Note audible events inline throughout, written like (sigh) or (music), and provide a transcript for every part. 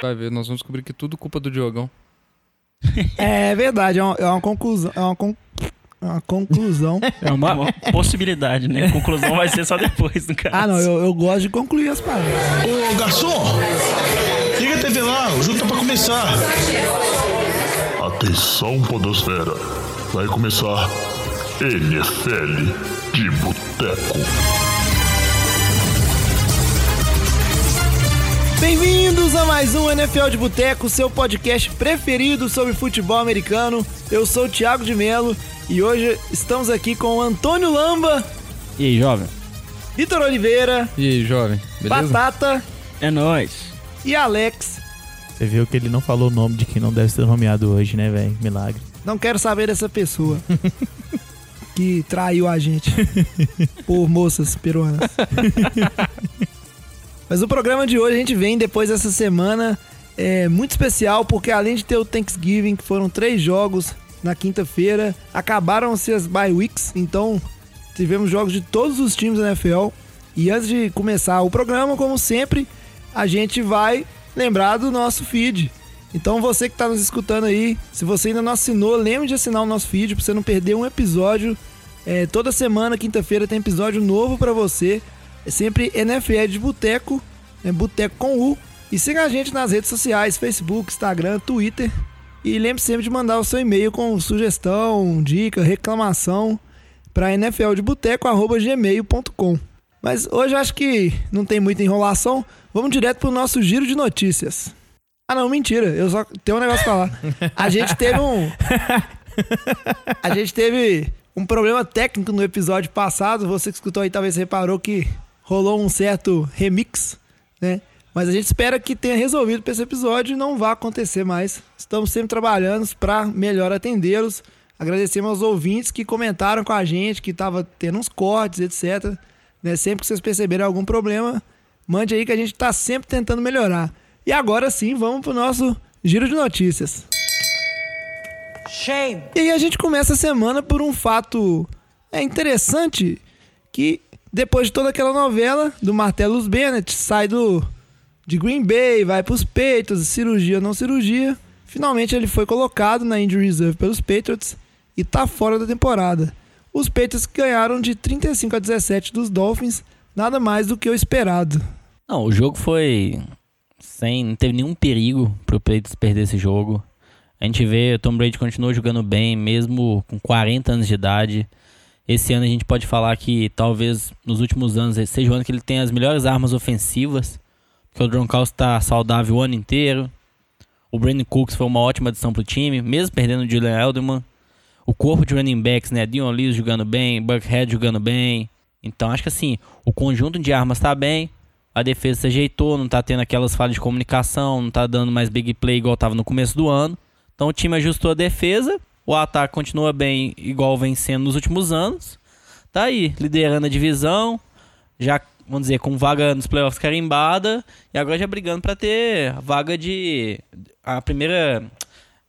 Vai ver, nós vamos descobrir que tudo culpa do Diogão. (laughs) É verdade, é uma, é uma conclusão. É uma, con- é uma conclusão. (laughs) É uma, uma possibilidade, né? A conclusão vai ser só depois, no caso. ah, não, eu, eu gosto de concluir as palavras. Ô, garçom! Liga a TV lá, o jogo tá pra começar. Atenção, Podosfera. Vai começar NFL de Boteco. Bem-vindos a mais um NFL de Boteco, seu podcast preferido sobre futebol americano. Eu sou o Thiago de Melo e hoje estamos aqui com o Antônio Lamba, E aí, jovem? Vitor Oliveira, E aí, jovem? Beleza? Batata É nóis. e Alex. Você viu que ele não falou o nome de quem não deve ser nomeado hoje, né, velho? Milagre. Não quero saber dessa pessoa (laughs) que traiu a gente por moças peruanas. (laughs) Mas o programa de hoje a gente vem depois dessa semana é muito especial porque além de ter o Thanksgiving, que foram três jogos na quinta-feira, acabaram-se as bye weeks, então tivemos jogos de todos os times da NFL. E antes de começar o programa, como sempre, a gente vai lembrar do nosso feed. Então você que está nos escutando aí, se você ainda não assinou, lembre de assinar o nosso feed para você não perder um episódio. É, toda semana, quinta-feira, tem episódio novo para você. É sempre NFL de Boteco, é Boteco com U. E siga a gente nas redes sociais, Facebook, Instagram, Twitter. E lembre sempre de mandar o seu e-mail com sugestão, dica, reclamação para nfldeboteco.gmail.com. Mas hoje acho que não tem muita enrolação. Vamos direto pro nosso giro de notícias. Ah, não, mentira. Eu só tenho um negócio pra falar. A gente teve um. (laughs) A gente teve um problema técnico no episódio passado. Você que escutou aí talvez reparou que rolou um certo remix, né? Mas a gente espera que tenha resolvido para esse episódio e não vá acontecer mais. Estamos sempre trabalhando para melhor atendê-los. Agradecemos aos ouvintes que comentaram com a gente, que tava tendo uns cortes, etc. Né? Sempre que vocês perceberem algum problema, mande aí que a gente está sempre tentando melhorar. E agora sim, vamos pro nosso giro de notícias. Shame. E aí a gente começa a semana por um fato é interessante que depois de toda aquela novela do Martellus Bennett, sai do de Green Bay, vai pros Patriots, cirurgia não cirurgia. Finalmente ele foi colocado na injury reserve pelos Patriots e tá fora da temporada. Os Patriots ganharam de 35 a 17 dos Dolphins, nada mais do que o esperado. Não, o jogo foi sem. Não teve nenhum perigo pro Patriots perder esse jogo. A gente vê o Tom Brady continuou jogando bem, mesmo com 40 anos de idade. Esse ano a gente pode falar que talvez nos últimos anos seja o ano que ele tem as melhores armas ofensivas. Porque o Gronkowski tá saudável o ano inteiro. O Brandon Cooks foi uma ótima adição pro time, mesmo perdendo o Julian Edelman. O corpo de running backs, né? Dion Lewis jogando bem, Buckhead jogando bem. Então acho que assim, o conjunto de armas tá bem. A defesa se ajeitou, não tá tendo aquelas falhas de comunicação, não tá dando mais big play igual tava no começo do ano. Então o time ajustou a defesa, o ataque continua bem igual vem sendo nos últimos anos. Tá aí, liderando a divisão, já, vamos dizer, com vaga nos playoffs carimbada, e agora já brigando pra ter vaga de a primeira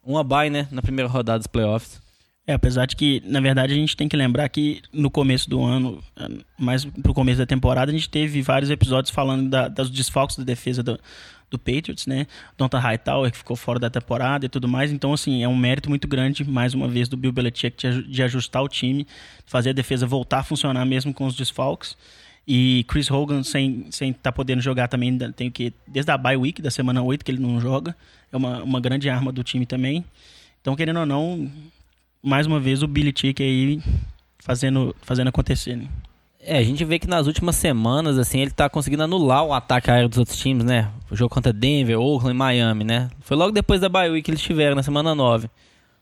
uma bye, né, na primeira rodada dos playoffs. É, apesar de que, na verdade, a gente tem que lembrar que no começo do ano, mais pro começo da temporada, a gente teve vários episódios falando da, dos desfalques da defesa do, do Patriots, né? Donta Hightower, que ficou fora da temporada e tudo mais. Então, assim, é um mérito muito grande, mais uma vez, do Bill Belichick de, ajustar o time, fazer a defesa voltar a funcionar mesmo com os desfalques. E Chris Hogan, sem estar sem tá podendo jogar também, tem que desde a bye week, da semana 8, que ele não joga. É uma, uma grande arma do time também. Então, querendo ou não, mais uma vez o Billy Tick aí fazendo, fazendo acontecer, né? É, a gente vê que nas últimas semanas, assim, ele tá conseguindo anular o ataque aéreo dos outros times, né? O jogo contra Denver, Oakland, Miami, né? Foi logo depois da week que eles tiveram, na semana 9.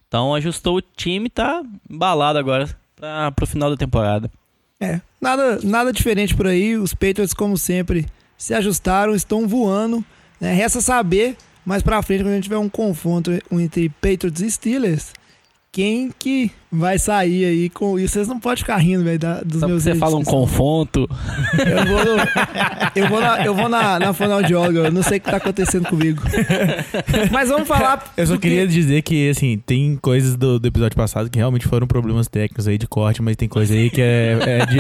Então ajustou o time e tá embalado agora pra, pro final da temporada. É, nada, nada diferente por aí. Os Patriots, como sempre, se ajustaram, estão voando. Né? Resta saber, mais pra frente, quando a gente tiver um confronto entre Patriots e Steelers, quem que vai sair aí com isso. Vocês não podem ficar rindo, velho, dos Só meus você fala um confronto. Eu vou, no, eu vou, na, eu vou na, na fonoaudióloga, eu não sei o que tá acontecendo comigo. Mas vamos falar. Eu só queria dizer que, assim, tem coisas do, do episódio passado que realmente foram problemas técnicos aí de corte, mas tem coisa aí que é, é de,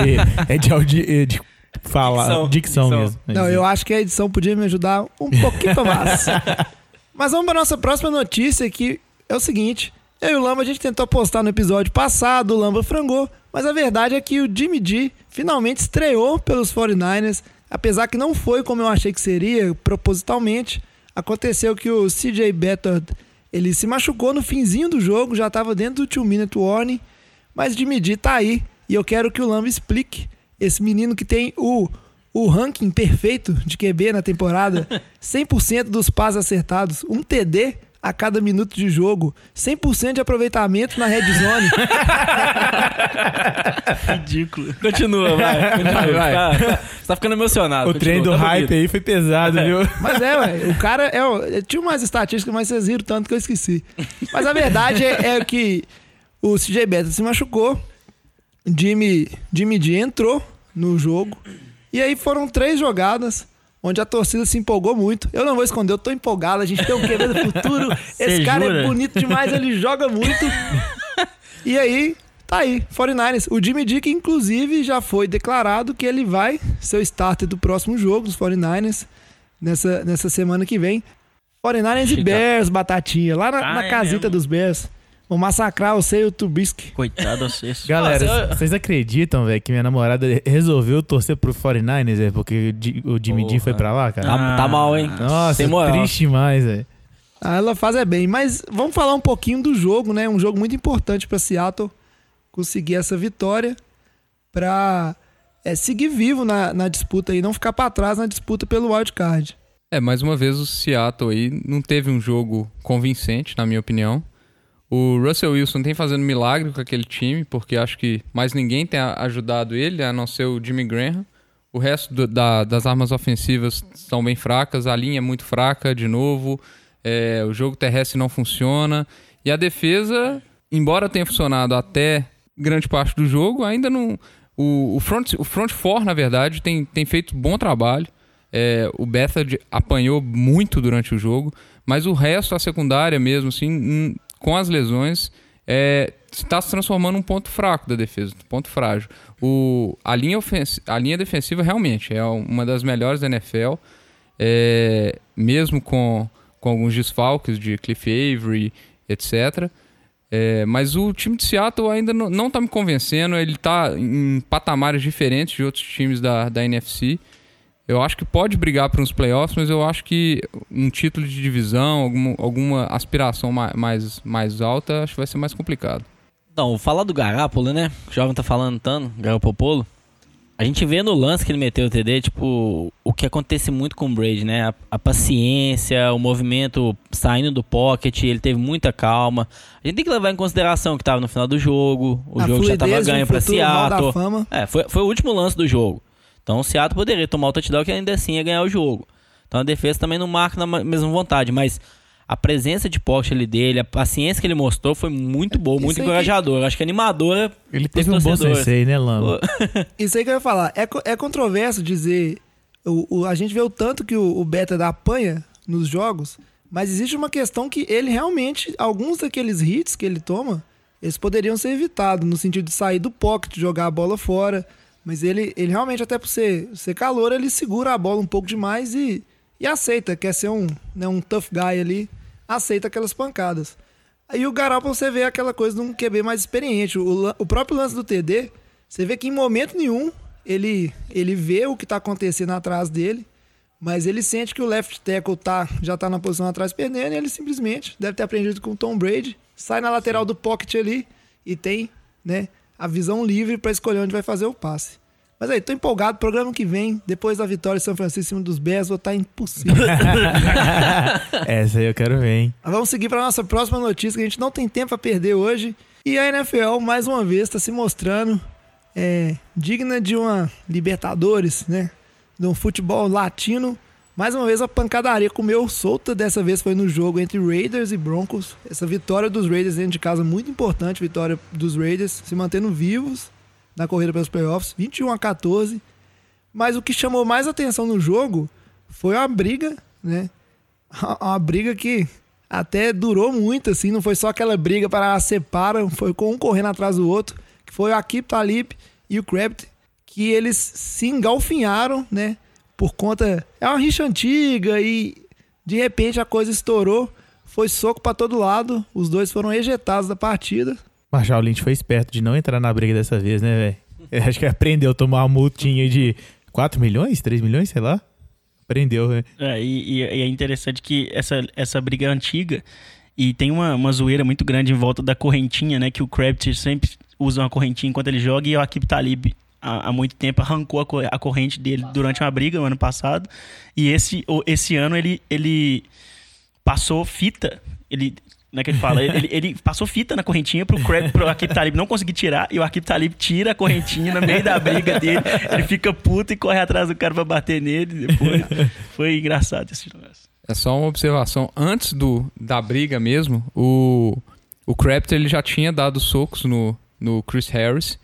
é de, audi- é de Falar, Dicção. dicção, Dicção. mesmo. Não, eu acho que a edição podia me ajudar um pouquinho mais. (laughs) Mas vamos para nossa próxima notícia que é o seguinte. Eu e o Lamba, a gente tentou postar no episódio passado, o Lamba frangou, mas a verdade é que o Jimmy G finalmente estreou pelos 49ers, apesar que não foi como eu achei que seria, propositalmente. Aconteceu que o CJ Beathard, ele se machucou no finzinho do jogo, já estava dentro do 2-minute warning, mas Jimmy G tá aí, e eu quero que o Lamba explique esse menino que tem o, o ranking perfeito de QB na temporada, (laughs) 100% dos passes acertados, um TD a cada minuto de jogo, 100% de aproveitamento na red zone. (laughs) Ridículo. Continua, vai. (laughs) Continua, Vai, vai. Tá, você tá ficando emocionado. O trem do continua, tá hype bonito. aí foi pesado, viu? (laughs) Mas é, ué, o cara é. o- eu tinha umas estatísticas, mas vocês viram tanto que eu esqueci. Mas a verdade é, é que o CJ Beta se machucou, Jimmy, Jimmy G entrou no jogo, e aí foram três jogadas. Onde a torcida se empolgou muito. Eu não vou esconder, eu tô empolgado. A gente tem um QB do futuro. (laughs) Esse Cê cara jura? é bonito demais, ele joga muito. E aí, tá aí, 49ers. O Jimmy que inclusive já foi declarado que ele vai ser o starter do próximo jogo dos 49ers nessa, nessa semana que vem. 49ers e Chica. Bears, batatinha, lá na, Ah, na é casita mesmo? dos Bears. Vão massacrar o seu Trubisky. Coitado vocês. (laughs) Galera, vocês acreditam, velho, que minha namorada resolveu torcer pro 49ers, velho, porque o o Jimmy G foi pra lá, cara? Tá, tá mal, hein? Nossa, triste demais, velho. Ah, ela faz é bem. Mas vamos falar um pouquinho do jogo, né? Um jogo muito importante para Seattle conseguir essa vitória para seguir vivo na, na disputa e não ficar para trás na disputa pelo wild card. É, mais uma vez o Seattle aí não teve um jogo convincente, na minha opinião. O Russell Wilson tem fazendo milagre com aquele time, porque acho que mais ninguém tem ajudado ele, a não ser o Jimmy Graham. O resto do- da- das armas ofensivas estão bem fracas, a linha é muito fraca, de novo. É, o jogo terrestre não funciona. E a defesa, embora tenha funcionado até grande parte do jogo, ainda não. O, o, front, o front four, na verdade, tem, tem feito bom trabalho. É, o Bethard apanhou muito durante o jogo, mas o resto, a secundária mesmo, assim, com as lesões, está se transformando num ponto fraco da defesa, um ponto frágil. O, a, linha a linha defensiva realmente é uma das melhores da NFL, é, mesmo com, com alguns desfalques de Cliff Avery, etc. É, mas o time de Seattle ainda não, não tá me convencendo. Ele tá em patamares diferentes de outros times da, da NFC. Eu acho que pode brigar para uns playoffs, mas eu acho que um título de divisão, alguma, alguma aspiração ma- mais, mais alta, acho que vai ser mais complicado. Então, falar do Garápolo, né? O jovem tá falando tanto, Garápolo. A gente vê no lance que ele meteu o TD, tipo, o que acontece muito com o Brady, né? A, a paciência, o movimento saindo do pocket, ele teve muita calma. A gente tem que levar em consideração que tava no final do jogo, o A jogo já tava ganho pra Seattle. É, foi, foi o último lance do jogo. Então o Seattle poderia tomar o touchdown que ainda assim ia ganhar o jogo. Então a defesa também não marca na ma- mesma vontade, mas a presença de pocket ali dele, a paciência que ele mostrou foi muito boa, muito encorajadora. Acho que animadora. Ele teve um bom sensei, né, Lama? (laughs) Isso aí que eu ia falar. É, é controverso dizer. O, o- a gente vê o tanto que o, o Beta dá apanha nos jogos, mas existe uma questão que ele realmente, alguns daqueles hits que ele toma, eles poderiam ser evitados, no sentido de sair do pocket, jogar a bola fora. Mas ele, ele realmente, até por ser, ser calor, ele segura a bola um pouco demais e, e aceita, quer ser um, né, um tough guy ali, aceita aquelas pancadas. Aí o Garoppolo você vê aquela coisa de um QB mais experiente. O, o próprio lance do TD, você vê que em momento nenhum ele, ele vê o que tá acontecendo atrás dele, mas ele sente que o left tackle tá, já tá na posição atrás perdendo e ele simplesmente deve ter aprendido com o Tom Brady, sai na lateral do pocket ali e tem, né, a visão livre para escolher onde vai fazer o passe. Mas aí, tô empolgado, programa que vem, depois da vitória de São Francisco em cima dos Bears, vou estar impossível. (laughs) Essa aí eu quero ver, hein? Vamos seguir para nossa próxima notícia, que a gente não tem tempo a perder hoje. E a NFL, mais uma vez, está se mostrando é, digna de uma Libertadores, né? De um futebol latino. Mais uma vez, a pancadaria comeu solta. Dessa vez foi no jogo entre Raiders e Broncos. Essa vitória dos Raiders dentro de casa, muito importante. Vitória dos Raiders se mantendo vivos na corrida pelos playoffs. 21 a 14. Mas o que chamou mais atenção no jogo foi a briga, né? uma briga que até durou muito, assim, não foi só aquela briga para separam, foi com um correndo atrás do outro, que foi o Akip Talib e o Kravitz, que eles se engalfinharam, né? Por conta. É uma rixa antiga e de repente a coisa estourou. Foi soco pra todo lado. Os dois foram ejetados da partida. Marshall Lynch foi esperto de não entrar na briga dessa vez, né, velho? Acho que aprendeu a tomar uma multinha de 4 milhões, 3 milhões, sei lá. Aprendeu, né? É, e, e é interessante que essa, essa briga é antiga e tem uma, uma zoeira muito grande em volta da correntinha, né? Que o Kravitz sempre usa uma correntinha enquanto ele joga e o Akib Talib há, há muito tempo arrancou a, co- a corrente dele durante uma briga no ano passado. E esse, esse ano ele, ele passou fita. Ele. Como é que ele fala? Ele, ele passou fita na correntinha pro, Crab, pro Akib Talib não conseguir tirar. E o Akib Talib tira a correntinha no meio da briga dele. Ele fica puto e corre atrás do cara pra bater nele. Depois. Foi engraçado esse negócio. É só uma observação. Antes do, da briga mesmo, o, o Crafter ele já tinha dado socos no, no Chris Harris.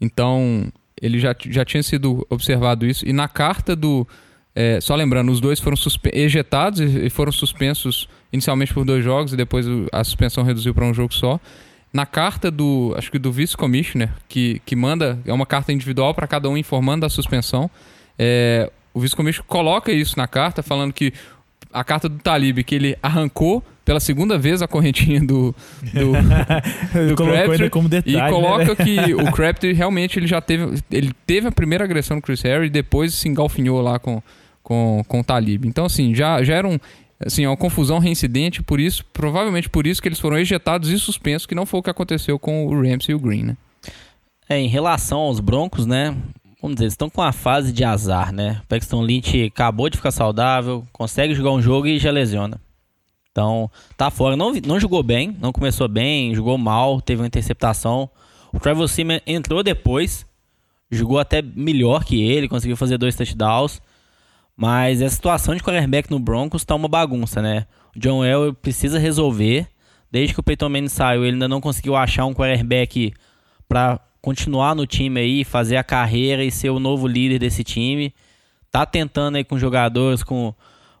Então, ele já, já tinha sido observado isso. E na carta do. é, só lembrando, os dois foram ejetados e foram suspensos inicialmente por dois jogos e depois a suspensão reduziu para um jogo só. Na carta do, acho que do vice-commissioner, que, que manda, é uma carta individual para cada um informando da suspensão, é, o vice-commissioner coloca isso na carta, falando que a carta do Talib, que ele arrancou pela segunda vez a correntinha do, do, (laughs) do Crabtree como detalhe, e né, coloca velho? que (laughs) o Crabtree realmente ele já teve ele teve a primeira agressão no Chris Harris e depois se engalfinhou lá com, com, com o Talib. Então assim, já, já era um, assim, uma confusão reincidente, por isso, provavelmente por isso que eles foram ejetados e suspensos, que não foi o que aconteceu com o Ramsey e o Green, né? É, em relação aos Broncos, né? Vamos dizer, eles estão com uma fase de azar, né? O Paxton Lynch acabou de ficar saudável, consegue jogar um jogo e já lesiona. Então, tá fora. Não, não jogou bem, não começou bem, jogou mal, teve uma interceptação. O Trevor Simeon entrou depois, jogou até melhor que ele, conseguiu fazer dois touchdowns. Mas a situação de quarterback no Broncos tá uma bagunça, né? O John Elway precisa resolver. Desde que o Peyton Manning saiu, ele ainda não conseguiu achar um quarterback pra continuar no time aí, fazer a carreira e ser o novo líder desse time. Tá tentando aí com jogadores, com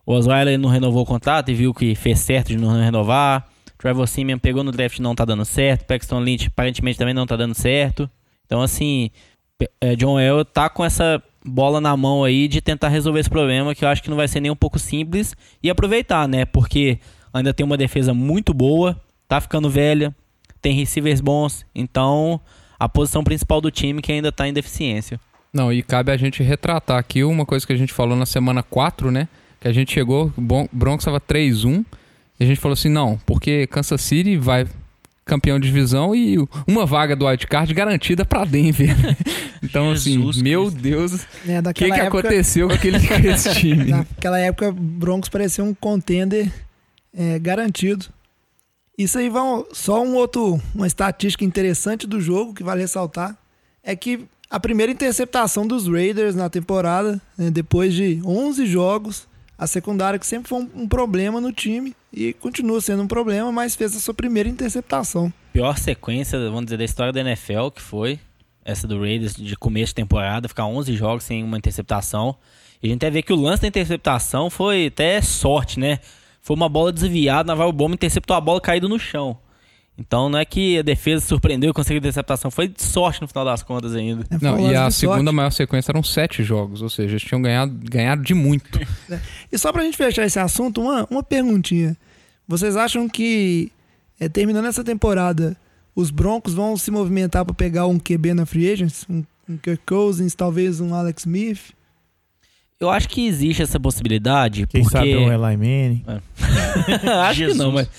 o Osweiler não renovou o contrato e viu que fez certo de não renovar. Trevor Simeon pegou no draft e não tá dando certo. Paxton Lynch aparentemente também não tá dando certo. Então assim, é, John Elway tá com essa bola na mão aí de tentar resolver esse problema que eu acho que não vai ser nem um pouco simples e aproveitar, né? Porque ainda tem uma defesa muito boa, tá ficando velha, tem receivers bons, então a posição principal do time que ainda tá em deficiência. Não, e cabe a gente retratar aqui uma coisa que a gente falou na semana 4, né? Que a gente chegou, o Bron- Broncos estava 3-1, e a gente falou assim, não, porque Kansas City vai campeão de divisão e uma vaga do wildcard garantida para Denver. (laughs) então, Jesus assim, meu Cristo. Deus, o Né, que, que época, aconteceu com, aquele, (laughs) time? Naquela época, Broncos parecia um contender é, garantido. Isso aí vão só um outro, uma estatística interessante do jogo que vale ressaltar é que a primeira interceptação dos Raiders na temporada, né, depois de 11 jogos, a secundária que sempre foi um, um problema no time e continua sendo um problema, mas fez a sua primeira interceptação. Pior sequência, vamos dizer, da história da NFL, que foi essa do Raiders de começo de temporada, ficar 11 jogos sem uma interceptação. E a gente até vê que o lance da interceptação foi até sorte, né? Foi uma bola desviada, Navarro Bomba interceptou a bola caída no chão. Então não é que a defesa surpreendeu e conseguiu interceptação, foi de sorte no final das contas ainda. foi Não, e a segunda sorte. maior sequência eram sete jogos, ou seja, eles tinham ganhado, ganhado de muito. (laughs) E só pra gente fechar esse assunto, uma, uma perguntinha. Vocês acham que, é, terminando essa temporada, os Broncos vão se movimentar pra pegar um QB na Free Agents? Um, um Kirk Cousins, talvez um Alex Smith? Eu acho que existe essa possibilidade, Quem porque... sabe um Eli Manning. (laughs) Acho que não, Jesus. mas.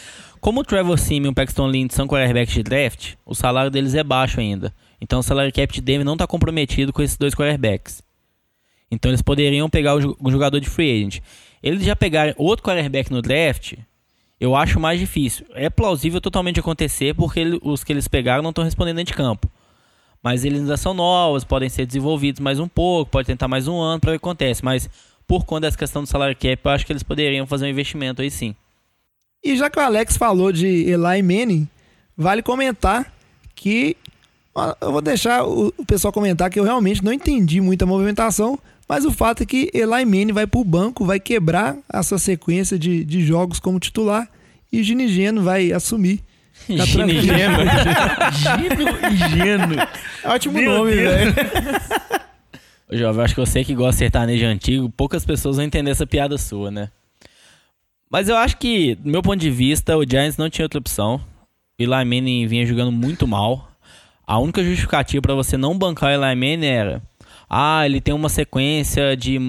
Como o Trevor Simeon e o Paxton Lynch são quarterbacks de draft, o salário deles é baixo ainda. Então o salário cap de Denver não está comprometido com esses dois quarterbacks. Então eles poderiam pegar o jogador de free agent. Eles já pegarem outro quarterback no draft, eu acho mais difícil. É plausível totalmente acontecer porque ele- os que eles pegaram não estão respondendo dentro de campo. Mas eles ainda são novos, podem ser desenvolvidos mais um pouco, pode tentar mais um ano para ver o que acontece. Mas por conta dessa questão do salário cap, eu acho que eles poderiam fazer um investimento aí sim. E já que o Alex falou de Eli Manning, vale comentar que. Eu vou deixar o, o pessoal comentar que eu realmente não entendi muita movimentação, mas o fato é que Eli Manning vai pro banco, vai quebrar a sua sequência de, de jogos como titular e Gini Geno vai assumir. (laughs) Tá Gini tranquilo. Geno. Gino e Geno. Ótimo Meu nome, velho. Ô, Jovem, acho que você que gosta de sertanejo antigo, poucas pessoas vão entender essa piada sua, né? Mas eu acho que, do meu ponto de vista, o Giants não tinha outra opção. Eli Manning vinha jogando muito mal. A única justificativa para você não bancar o Eli Manning era... Ah, ele tem uma sequência de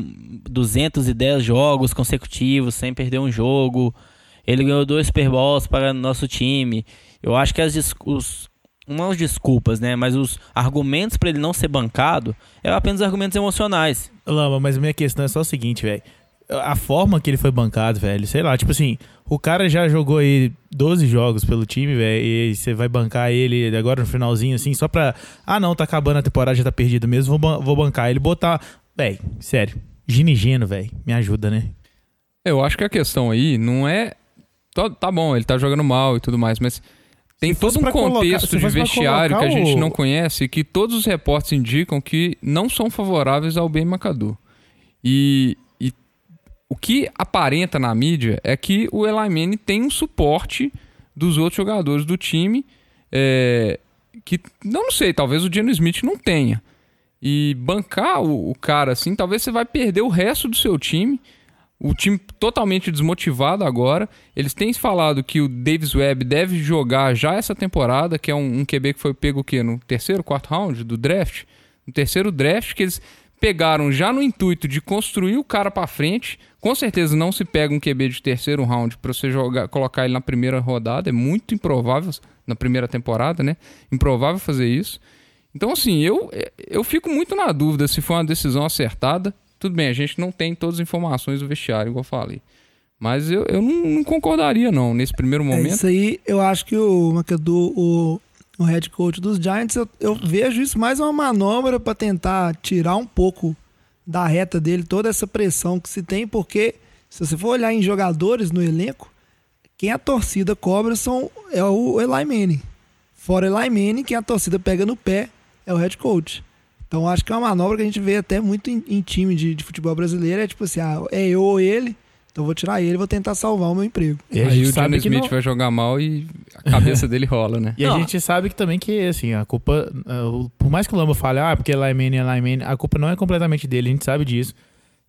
210 jogos consecutivos sem perder um jogo. Ele ganhou dois Super Bowls para nosso time. Eu acho que as, os, não as desculpas, né? Mas os argumentos para ele não ser bancado é apenas argumentos emocionais. Lama, mas minha questão é só o seguinte, velho. A forma que ele foi bancado, velho, sei lá, tipo assim, o cara já jogou aí 12 jogos pelo time, velho, e você vai bancar ele agora no finalzinho, assim, só pra. Ah, não, tá acabando a temporada, já tá perdido mesmo, vou, vou bancar ele, botar. Velho, sério, Ginigeno, velho, me ajuda, né? Eu acho que a questão aí não é. Tá, tá bom, ele tá jogando mal e tudo mais, mas tem todo um colocar- contexto se de vestiário que a colocar gente o- não conhece que todos os reportes indicam que não são favoráveis ao Ben. E, e o que aparenta na mídia é que o Eli Manning tem um suporte dos outros jogadores do time é, que, não, sei, talvez o Geno Smith não tenha. E bancar o, o cara assim, talvez você vai perder o resto do seu time. O time totalmente desmotivado agora. Eles têm falado que o Davis Webb deve jogar já essa temporada, que é um, um QB que foi pego o quê? No terceiro, quarto round do draft? No terceiro draft, que eles pegaram já no intuito de construir o cara pra frente. Com certeza não se pega um QB de terceiro round pra você jogar, colocar ele na primeira rodada. É muito improvável na primeira temporada, né? Improvável fazer isso. Então, assim, eu, eu fico muito na dúvida se foi uma decisão acertada. Tudo bem, a gente não tem todas as informações do vestiário, igual eu falei. Mas eu, eu não, não concordaria, não, nesse primeiro É momento. isso aí, eu acho que o McAdoo, o, o head coach dos Giants, eu, eu vejo isso mais uma manobra para tentar tirar um pouco da reta dele toda essa pressão que se tem, porque se você for olhar em jogadores no elenco, quem a torcida cobra são, é o Eli Manning. Fora Eli Manning, quem a torcida pega no pé é o head coach. Então acho que é uma manobra que a gente vê até muito em, em time de, de futebol brasileiro, é tipo assim, ah, é eu ou ele, então vou tirar ele e vou tentar salvar o meu emprego. E Aí gente o Johnny Smith não- vai jogar mal e a cabeça dele rola, né? E a gente sabe que também que, assim, a culpa. o- Por mais que o Lamba fale, ah, porque é Lyman é Lyman, a culpa não é completamente dele, a gente sabe disso.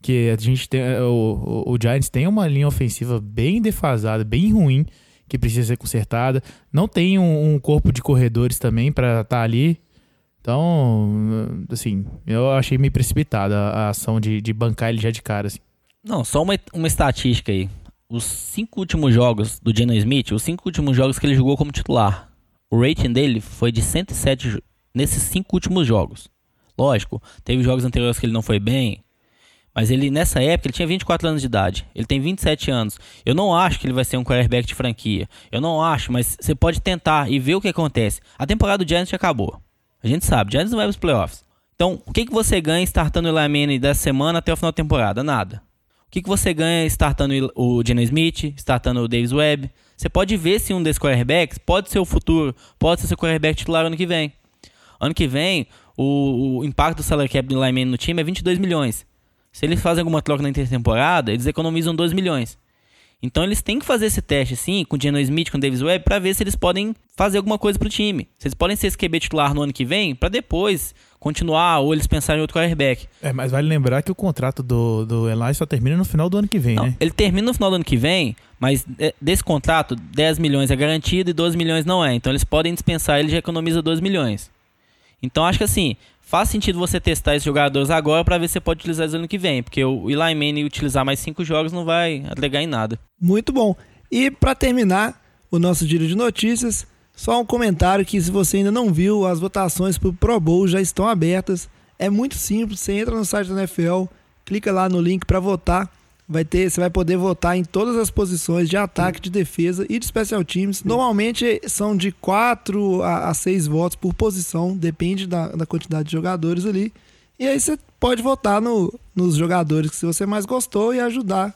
Que a gente tem. eh, O, o, o Giants tem uma linha ofensiva bem defasada, bem ruim, que precisa ser consertada. Não tem um, um corpo de corredores também pra estar ali. Então, assim, eu achei meio precipitada a, a ação de, de bancar ele já de cara, assim. Não, só uma, uma estatística aí. Os cinco últimos jogos do Geno Smith, os cinco últimos jogos que ele jogou como titular, o rating dele foi de 107 jo- nesses cinco últimos jogos. Lógico, teve jogos anteriores que ele não foi bem, mas ele nessa época ele tinha 24 anos de idade. Ele tem 27 anos. Eu não acho que ele vai ser um quarterback de franquia. Eu não acho, mas você pode tentar e ver o que acontece. A temporada do Giants acabou. A gente sabe, Giants não vai para os playoffs. Então, o que, que você ganha startando o Eli Manning dessa semana até o final da temporada? Nada. O que, que você ganha startando o Geno Smith, startando o Davis Webb? Você pode ver se um desses quarterbacks pode ser o futuro, pode ser seu quarterback titular ano que vem. Ano que vem, o, o impacto do salary cap do Manning no time é 22 milhões. Se eles fazem alguma troca na intertemporada, eles economizam 2 milhões. Então eles têm que fazer esse teste assim, com o Geno Smith, com o Davis Webb, pra ver se eles podem fazer alguma coisa pro time. Se eles podem ser esse QB titular no ano que vem, pra depois continuar ou eles pensarem em outro quarterback. É, mas vale lembrar que o contrato do, do Eli só termina no final do ano que vem, Não, né? ele termina no final do ano que vem, mas é, desse contrato, 10 milhões é garantido e 12 milhões não é. Então eles podem dispensar, ele já economiza 12 milhões. Então acho que assim, faz sentido você testar esses jogadores agora pra ver se você pode utilizar eles ano que vem, porque o Eli Manning utilizar mais 5 jogos não vai agregar em nada. Muito bom. E para terminar o nosso giro de notícias, só um comentário que se você ainda não viu, as votações para o Pro Bowl já estão abertas. É muito simples, você entra no site da NFL, clica lá no link para votar. Vai ter, você vai poder votar em todas as posições de ataque, de defesa e de special teams. Normalmente são de 4 a 6 votos por posição, depende da, da quantidade de jogadores ali. E aí você pode votar no- nos jogadores que você mais gostou e ajudar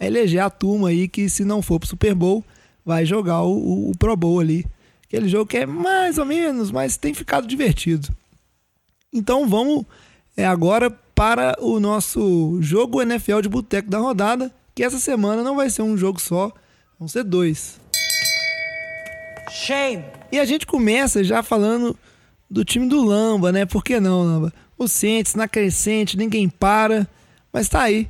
a eleger a turma aí que, se não for pro Super Bowl, vai jogar o, o- o Pro Bowl ali. Aquele jogo que é mais ou menos, mas tem ficado divertido. Então vamos é, agora para o nosso jogo NFL de boteco da rodada, que essa semana não vai ser um jogo só, vão ser dois. Shame. E a gente começa já falando do time do Lamba, né? Por que não, Lamba? O Saints na crescente, ninguém para. Mas tá aí.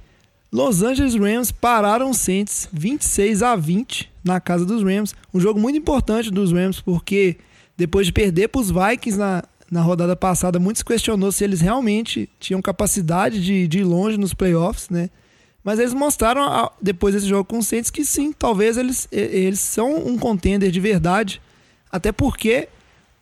Los Angeles Rams pararam o Saints 26 a 20 na casa dos Rams. Um jogo muito importante dos Rams, porque depois de perder para os Vikings na, na rodada passada, muitos questionou se eles realmente tinham capacidade de, de ir longe nos playoffs, né? Mas eles mostraram depois desse jogo com o Saints que sim, talvez eles, eles são um contender de verdade. Até porque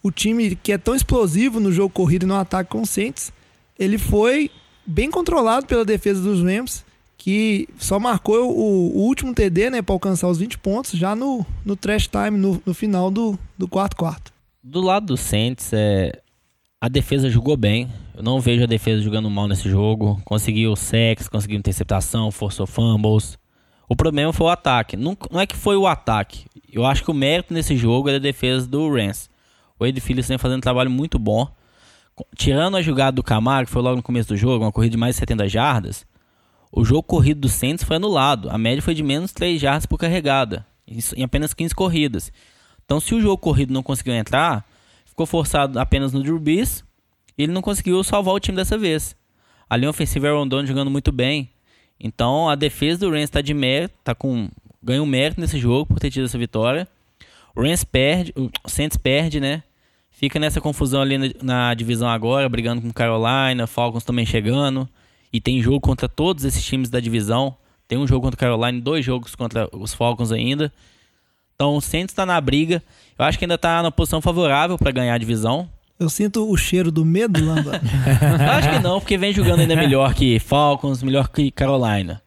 o time que é tão explosivo no jogo corrido e no ataque com o Saints, ele foi bem controlado pela defesa dos Rams, que só marcou o, o último TD né, para alcançar os 20 pontos já no, no trash time, no, no final do, do quarto quarto. Do lado do Saints, é, a defesa jogou bem. Eu não vejo a defesa jogando mal nesse jogo. Conseguiu sex, conseguiu interceptação, forçou fumbles. O problema foi o ataque. Não, não é que foi o ataque. Eu acho que o mérito nesse jogo é da defesa do Rams. O Ed Phillips vem fazendo um trabalho muito bom. Tirando a jogada do Camargo, que foi logo no começo do jogo, uma corrida de mais de 70 jardas, o jogo corrido do Saints foi anulado. A média foi de menos 3 jardas por carregada, em apenas 15 corridas. Então, se o jogo corrido não conseguiu entrar, ficou forçado apenas no Drew e ele não conseguiu salvar o time dessa vez. A linha ofensiva é Rondon jogando muito bem. Então a defesa do Rams está de mérito, tá com ganha um mérito nesse jogo por ter tido essa vitória. O Rams perde, o Saints perde, né? Fica nessa confusão ali na, na divisão agora, brigando com Carolina, Falcons também chegando. E tem jogo contra todos esses times da divisão. Tem um jogo contra Carolina, dois jogos contra os Falcons ainda. Então o Saints está na briga. Eu acho que ainda está na posição favorável para ganhar a divisão. Eu sinto o cheiro do medo, Lamba. (laughs) acho que não, porque vem jogando ainda melhor que Falcons, melhor que Carolina.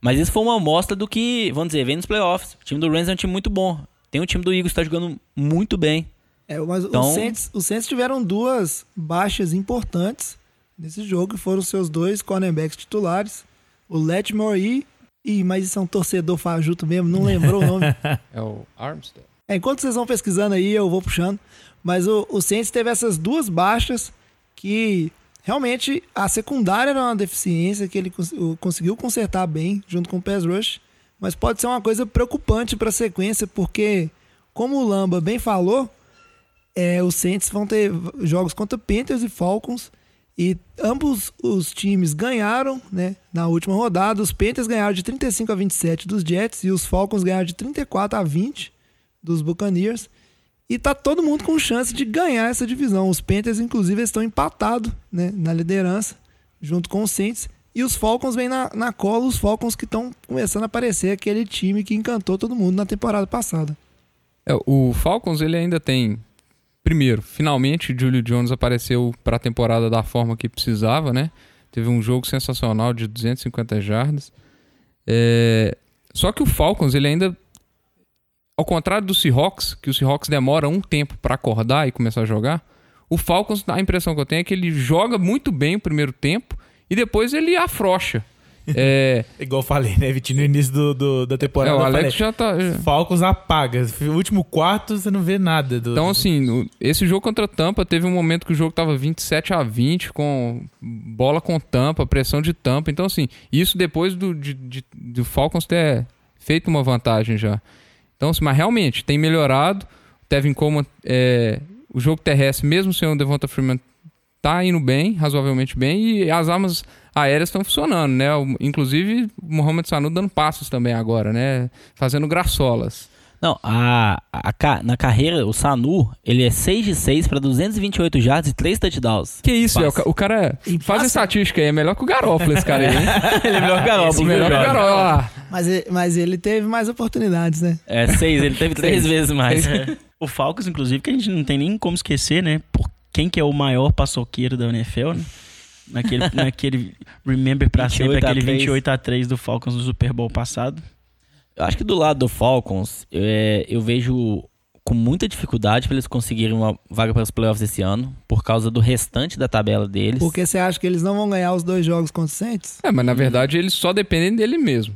Mas isso foi uma amostra do que, vamos dizer, vem nos playoffs. O time do Rams é um time muito bom. Tem o time do Eagles que está jogando muito bem. É, mas então... os, Saints, os Saints tiveram duas baixas importantes nesse jogo, que foram seus dois cornerbacks titulares, o Letmore e Ih, mas isso é um torcedor fajuto mesmo, não lembrou o nome. (laughs) é o Armstead. É, enquanto vocês vão pesquisando aí, eu vou puxando. Mas o, o Saints teve essas duas baixas que realmente a secundária era uma deficiência que ele conseguiu consertar bem junto com o pass rush, mas pode ser uma coisa preocupante para a sequência, porque como o Lamba bem falou, é, os Saints vão ter jogos contra Panthers e Falcons e ambos os times ganharam, né? Na última rodada, os Panthers ganharam de 35 a 27 dos Jets e os Falcons ganharam de 34 a 20 dos Buccaneers. E tá todo mundo com chance de ganhar essa divisão. Os Panthers, inclusive, estão empatados né, na liderança, junto com os Saints. E os Falcons vêm na, na cola, os Falcons que estão começando a aparecer aquele time que encantou todo mundo na temporada passada. É, o Falcons ele ainda tem primeiro, finalmente Julio Jones apareceu para a temporada da forma que precisava, né? Teve um jogo sensacional de 250 jardas. É... Só que o Falcons, ele ainda. Ao contrário do Seahawks, que o Seahawks demora um tempo para acordar e começar a jogar, o Falcons, a impressão que eu tenho é que ele joga muito bem o primeiro tempo e depois ele afrouxa. É... (laughs) Igual eu falei, né, Vitinho, no início do, do da temporada. É, o Alex falei, já tá. Falcons apaga. No último quarto você não vê nada. Do... Então, assim, esse jogo contra a Tampa teve um momento que o jogo tava 27 a 20, com bola com Tampa, pressão de Tampa. Então, assim, isso depois do, de, de, do Falcons ter feito uma vantagem já. Então, assim, mas realmente tem melhorado. Tevin Coleman, é, o jogo terrestre, mesmo sem o Devonta Freeman, tá indo bem, razoavelmente bem, e as armas aéreas estão funcionando, né? Inclusive, o Mohamed Sanu dando passos também agora, né? Fazendo graçolas. Não, a, a, na carreira, o Sanu, ele é 6 de 6 para 228 jardas e 3 touchdowns. Que isso, é, o, cara faz a estatística aí, é melhor que o Garoppolo esse cara aí, hein? (laughs) ele é melhor que o Garoppolo. melhor que o Garoppolo. Mas, mas ele teve mais oportunidades, né? É, 6, ele teve (laughs) 3 vezes mais. É. (laughs) O Falcons, inclusive, que a gente não tem nem como esquecer, né? Por quem que é o maior paçoqueiro da NFL, né? Naquele, naquele Remember pra sempre, aquele 28 a 3 do Falcons no Super Bowl passado. Eu acho que do lado do Falcons, é, eu vejo com muita dificuldade para eles conseguirem uma vaga para os playoffs esse ano, por causa do restante da tabela deles. Porque você acha que eles não vão ganhar os dois jogos contra o Saints? É, mas na verdade eles só dependem dele mesmo.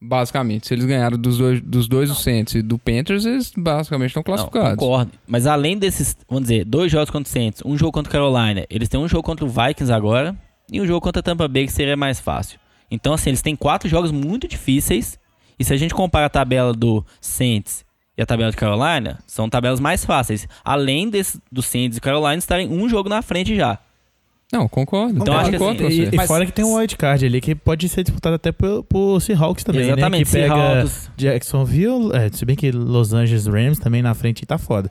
Basicamente, se eles ganharam dos dois, dos dois o Saints e do Panthers, eles basicamente estão classificados. Não, concordo. Mas além desses, vamos dizer, dois jogos contra o Saints, um jogo contra o Carolina, eles têm um jogo contra o Vikings agora e um jogo contra a Tampa Bay que seria mais fácil. Então, assim, eles têm quatro jogos muito difíceis. E se a gente compara a tabela do Saints e a tabela de Carolina, são tabelas mais fáceis. Além desse, do Saints e Carolina estarem um jogo na frente já. Não, concordo. Então, acho que concordo assim, com você. E, e fora que tem um wildcard ali que pode ser disputado até por, por Seahawks também, Exatamente, né? Que pega Seahawks. Jacksonville, é, se bem que Los Angeles Rams também na frente tá foda.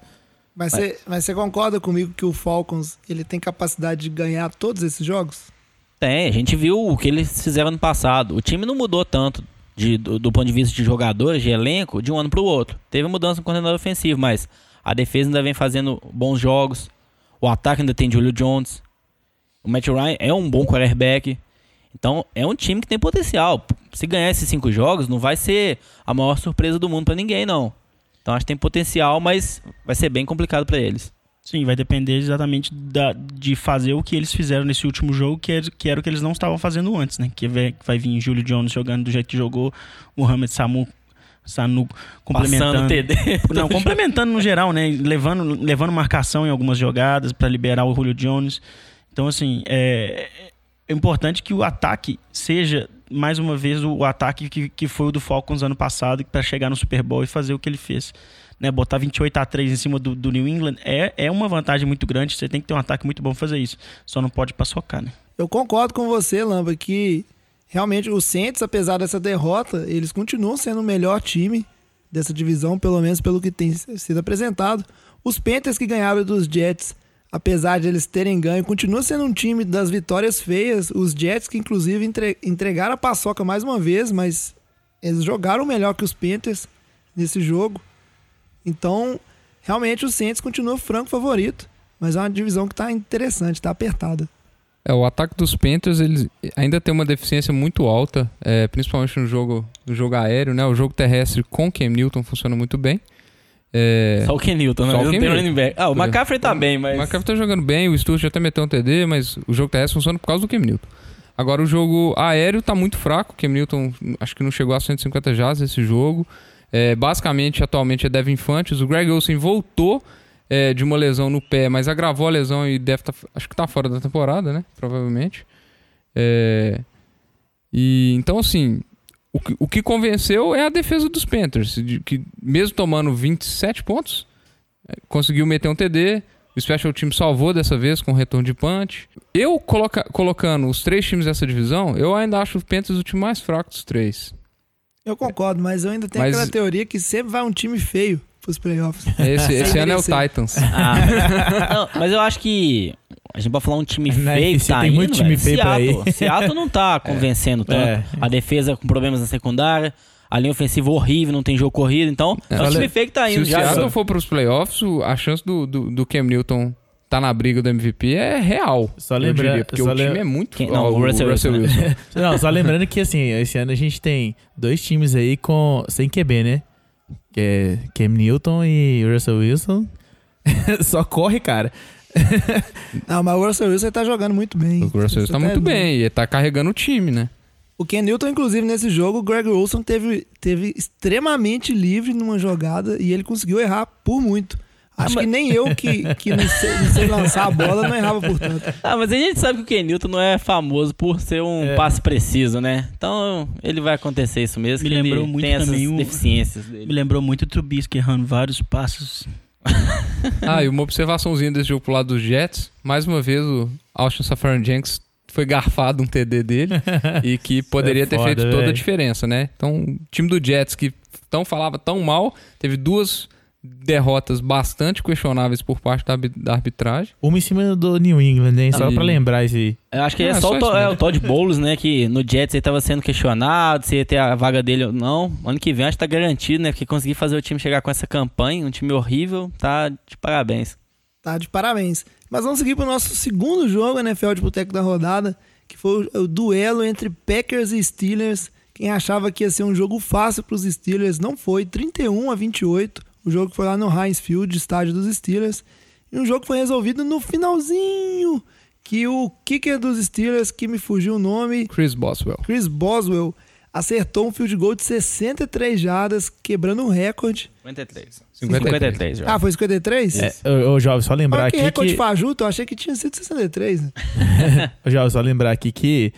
Mas você, mas concorda comigo que o Falcons ele tem capacidade de ganhar todos esses jogos? Tem, a gente viu o que eles fizeram no passado. O time não mudou tanto de- do, do ponto de vista de jogadores, de elenco, de um ano pro outro. Teve mudança no coordenador ofensivo, mas a defesa ainda vem fazendo bons jogos. O ataque ainda tem Julio Jones. O Matt Ryan é um bom quarterback. Então é um time que tem potencial. Se ganhar esses cinco jogos, não vai ser a maior surpresa do mundo pra ninguém, não. Então acho que tem potencial, mas vai ser bem complicado pra eles. Sim, vai depender exatamente da, de fazer o que eles fizeram nesse último jogo, que era, que era o que eles não estavam fazendo antes, né? Que vai, vai vir Julio Jones jogando do jeito que jogou, o Mohamed Samu, Sanu complementando. TD. (laughs) Não, complementando no geral, né? Levando, levando marcação em algumas jogadas para liberar o Julio Jones. Então, assim, é, é importante que o ataque seja, mais uma vez, o ataque que, que foi o do Falcons ano passado para chegar no Super Bowl e fazer o que ele fez. Né, botar 28 a 3 em cima do, do New England é, é uma vantagem muito grande. Você tem que ter um ataque muito bom pra fazer isso. Só não pode paçocar, né? Eu concordo com você, Lamba, que realmente o Saints, apesar dessa derrota, eles continuam sendo o melhor time dessa divisão, pelo menos pelo que tem sido apresentado. Os Panthers que ganharam dos Jets, apesar de eles terem ganho, continua sendo um time das vitórias feias. Os Jets que inclusive entre- entregaram a paçoca mais uma vez, mas eles jogaram melhor que os Panthers nesse jogo. Então, realmente o Saints continua franco favorito, mas é uma divisão que tá interessante, tá apertada. É, o ataque dos Panthers eles ainda tem uma deficiência muito alta, é, principalmente no jogo, no jogo aéreo, né? O jogo terrestre com Cam Newton funciona muito bem. É, Só o Ken Newton, né? Só o Não tem running back. Ah, o. McCaffrey tá bem, mas... O McCaffrey tá jogando bem, o Sturge até meteu um TD, mas o jogo terrestre funciona por causa do Cam Newton. Agora o jogo aéreo tá muito fraco, o Cam Newton acho que não chegou a 150 jardas esse jogo. É, basicamente, atualmente é Devin Infantes. O Greg Olsen voltou é, de uma lesão no pé, mas agravou a lesão e deve tá, acho que tá fora da temporada, né? Provavelmente. É, e então assim, o que, o que convenceu é a defesa dos Panthers, de que mesmo tomando 27 pontos, é, conseguiu meter um TD. O Special Team salvou dessa vez com retorno de punch. Eu coloca- colocando os três times dessa divisão, eu ainda acho o Panthers o time mais fraco dos três. Eu concordo, mas eu ainda tenho Mas- aquela teoria que sempre vai um time feio pros playoffs. Esse, (laughs) esse ano é o. Titans. Ah, (laughs) não, mas eu acho que a gente pode falar um time (laughs) Na feio que tá tem indo, muito time velho. feio pra Seattle. ir. Seattle não tá (laughs) convencendo tanto. É. A defesa com problemas na secundária, a linha ofensiva horrível, não tem jogo corrido. Então, é, um Olha, time feio que tá Se indo o já. Seattle for para os playoffs, o- a chance do, do, do Cam Newton tá na briga do MVP é real. Só eu lembra- diria, porque só o time lem- é muito Quem- ó, não, o Russell Wilson, né? Wilson. (laughs) Não, só lembrando que assim, esse ano a gente tem dois times aí com sem QB, né? Que é Cam Newton e Russell Wilson. Só corre, cara. (laughs) Não, mas o Russell Wilson tá jogando muito bem. O Russell Você tá muito doido. bem e tá carregando o time, né? O Ken Newton, inclusive, nesse jogo, o Greg Olson teve, teve extremamente livre numa jogada e ele conseguiu errar por muito. Acho que nem eu, que, que não, sei, não sei lançar a bola, não errava por tanto. Ah, mas a gente sabe que o Ken Newton não é famoso por ser um É. passe preciso, né? Então, ele vai acontecer isso mesmo. Me que lembrou ele muito tem essas o- deficiências Me dele. lembrou muito o Trubisky errando vários passos. (laughs) Ah, e uma observaçãozinha desse jogo pro lado dos Jets. Mais uma vez, o Austin Safari Jenks foi garfado um TD dele e que (laughs) poderia É ter foda, feito toda a diferença, né? Então, o time do Jets que tão falava tão mal, teve duas derrotas bastante questionáveis por parte da, da arbitragem. Uma em cima do New England, hein? Só E- pra lembrar esse. Eu acho que Ah, é só, só o, To- é, o Todd (laughs) Bowles, né? Que no Jets ele tava sendo questionado se ia ter a vaga dele ou não. Ano que vem acho que tá garantido, né? Porque conseguir fazer o time chegar com essa campanha, um time horrível, tá de parabéns. Tá de parabéns. Mas vamos seguir pro nosso segundo jogo, NFL de Boteco da rodada, que foi o, o duelo entre Packers e Steelers. Quem achava que ia ser um jogo fácil pros Steelers não foi, 31 a 28. O jogo foi lá no Heinz Field, estádio dos Steelers. E um jogo que foi resolvido no finalzinho, que o kicker dos Steelers, que me fugiu o nome, Chris Boswell. Chris Boswell, acertou um field goal de 63 jardas, quebrando um recorde. 53. 53. 53 já. Ah, foi 53? É, ô, ô, Jovem, só lembrar Olha que aqui recorde que. fajuto, eu achei que tinha sido 63. Né? Ô, (laughs) Jovem, só lembrar aqui que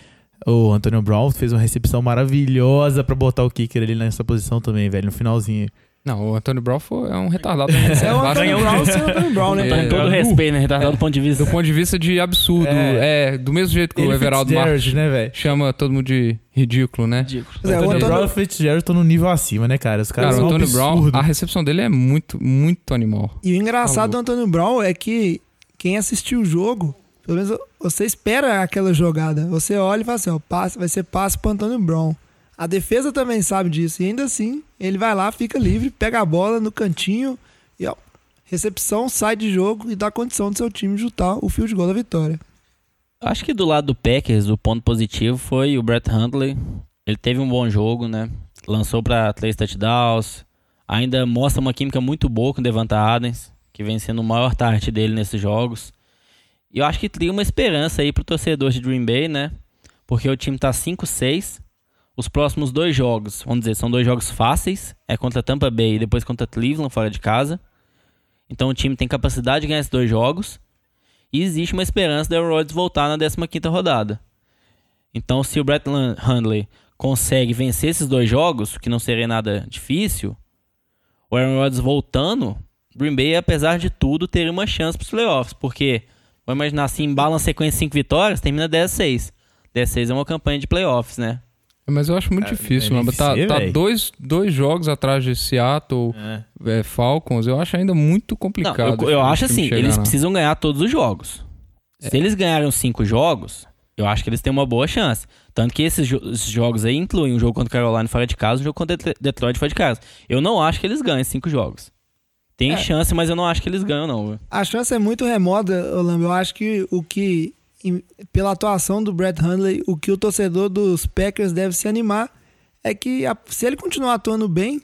o Antonio Brown fez uma recepção maravilhosa pra botar o kicker ali nessa posição também, velho, no finalzinho. Não, o Antônio Brown foi, é um retardado. (laughs) É o Antônio Brown um sem o Antônio Brown, né? É, Com todo respeito, né? Retardado do ponto de vista. Do ponto de vista de absurdo. É, do mesmo jeito que o Ele Everaldo Fitzgerald, Marques né, velho? chama todo mundo de ridículo, né? Ridículo. Pois é, o Antônio Antônio- Brown e Fitzgerald estão no nível acima, né, cara? Os caras Cara, o Antônio Brown, absurdo. a recepção dele é muito, muito animal. E o engraçado do Antônio Brown é que quem assistiu o jogo, pelo menos você espera aquela jogada. Você olha e fala assim, ó, passe, vai ser passe pro Antônio Brown. A defesa também sabe disso. E ainda assim, ele vai lá, fica livre, pega a bola no cantinho e ó, recepção, sai de jogo e dá condição do seu time juntar o field goal da vitória. Acho que do lado do Packers, o ponto positivo foi o Brett Hundley. Ele teve um bom jogo, né? Lançou para três touchdowns. Ainda mostra uma química muito boa com o Devonta Adams, que vem sendo o maior target dele nesses jogos. E eu acho que cria uma esperança aí pro torcedor de Green Bay, né? Porque o time tá 5-6. Os próximos dois jogos, vamos dizer, são dois jogos fáceis. É contra Tampa Bay e depois contra Cleveland, fora de casa. Então o time tem capacidade de ganhar esses dois jogos. E existe uma esperança do Aaron Rodgers voltar na 15ª rodada. Então, se o Brett Hundley consegue vencer esses dois jogos, que não seria nada difícil, o Aaron Rodgers voltando, Green Bay, apesar de tudo, teria uma chance para os playoffs. Porque, vamos imaginar assim, embala uma sequência de 5 vitórias, termina 10-6. 10-6 é uma campanha de playoffs, né? Mas eu acho muito difícil, é Lamba. Tá, tá dois, dois jogos atrás de Seattle, É. é, Falcons. Eu acho ainda muito Não, complicado. eu, eu o acho assim, eles lá. precisam ganhar todos os jogos. Se eles ganharem os cinco jogos, eu acho que eles têm uma boa chance. Tanto que esses, jo- esses jogos aí incluem um jogo contra o Carolina fora de casa um jogo contra Detre- Detroit fora de casa. Eu não acho que eles ganhem cinco jogos. Tem É. chance, mas eu não acho que eles ganham, não. viu? A chance é muito remota, Olamba. Eu acho que o que, pela atuação do Brett Hundley, o que o torcedor dos Packers deve se animar é que se ele continuar atuando bem,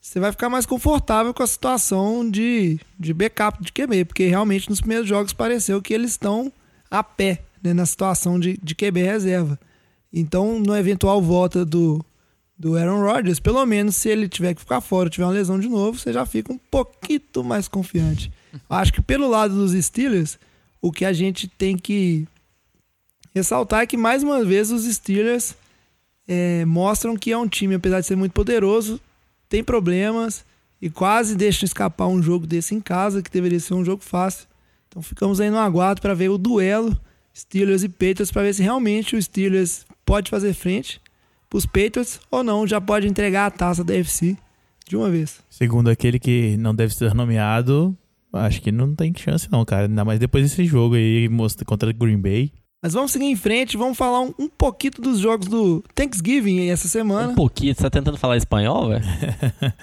você vai ficar mais confortável com a situação de, de backup de QB, porque realmente nos primeiros jogos pareceu que eles estão a pé né, na situação de, de QB reserva. Então, no eventual volta do, do Aaron Rodgers, pelo menos se ele tiver que ficar fora, tiver uma lesão de novo, você já fica um pouquinho mais confiante. Acho que pelo lado dos Steelers, o que a gente tem que ressaltar que mais uma vez os Steelers é, mostram que é um time, apesar de ser muito poderoso, tem problemas e quase deixam escapar um jogo desse em casa, que deveria ser um jogo fácil. Então ficamos aí no aguardo para ver o duelo Steelers e Patriots para ver se realmente o Steelers pode fazer frente para os Patriots ou não, já pode entregar a taça da FC de uma vez. Segundo aquele que não deve ser nomeado, acho que não tem chance não, cara. Ainda mais depois desse jogo aí contra Green Bay. Mas vamos seguir em frente, vamos falar um, um pouquinho dos jogos do Thanksgiving essa semana. Um pouquinho. Você tá tentando falar espanhol, velho?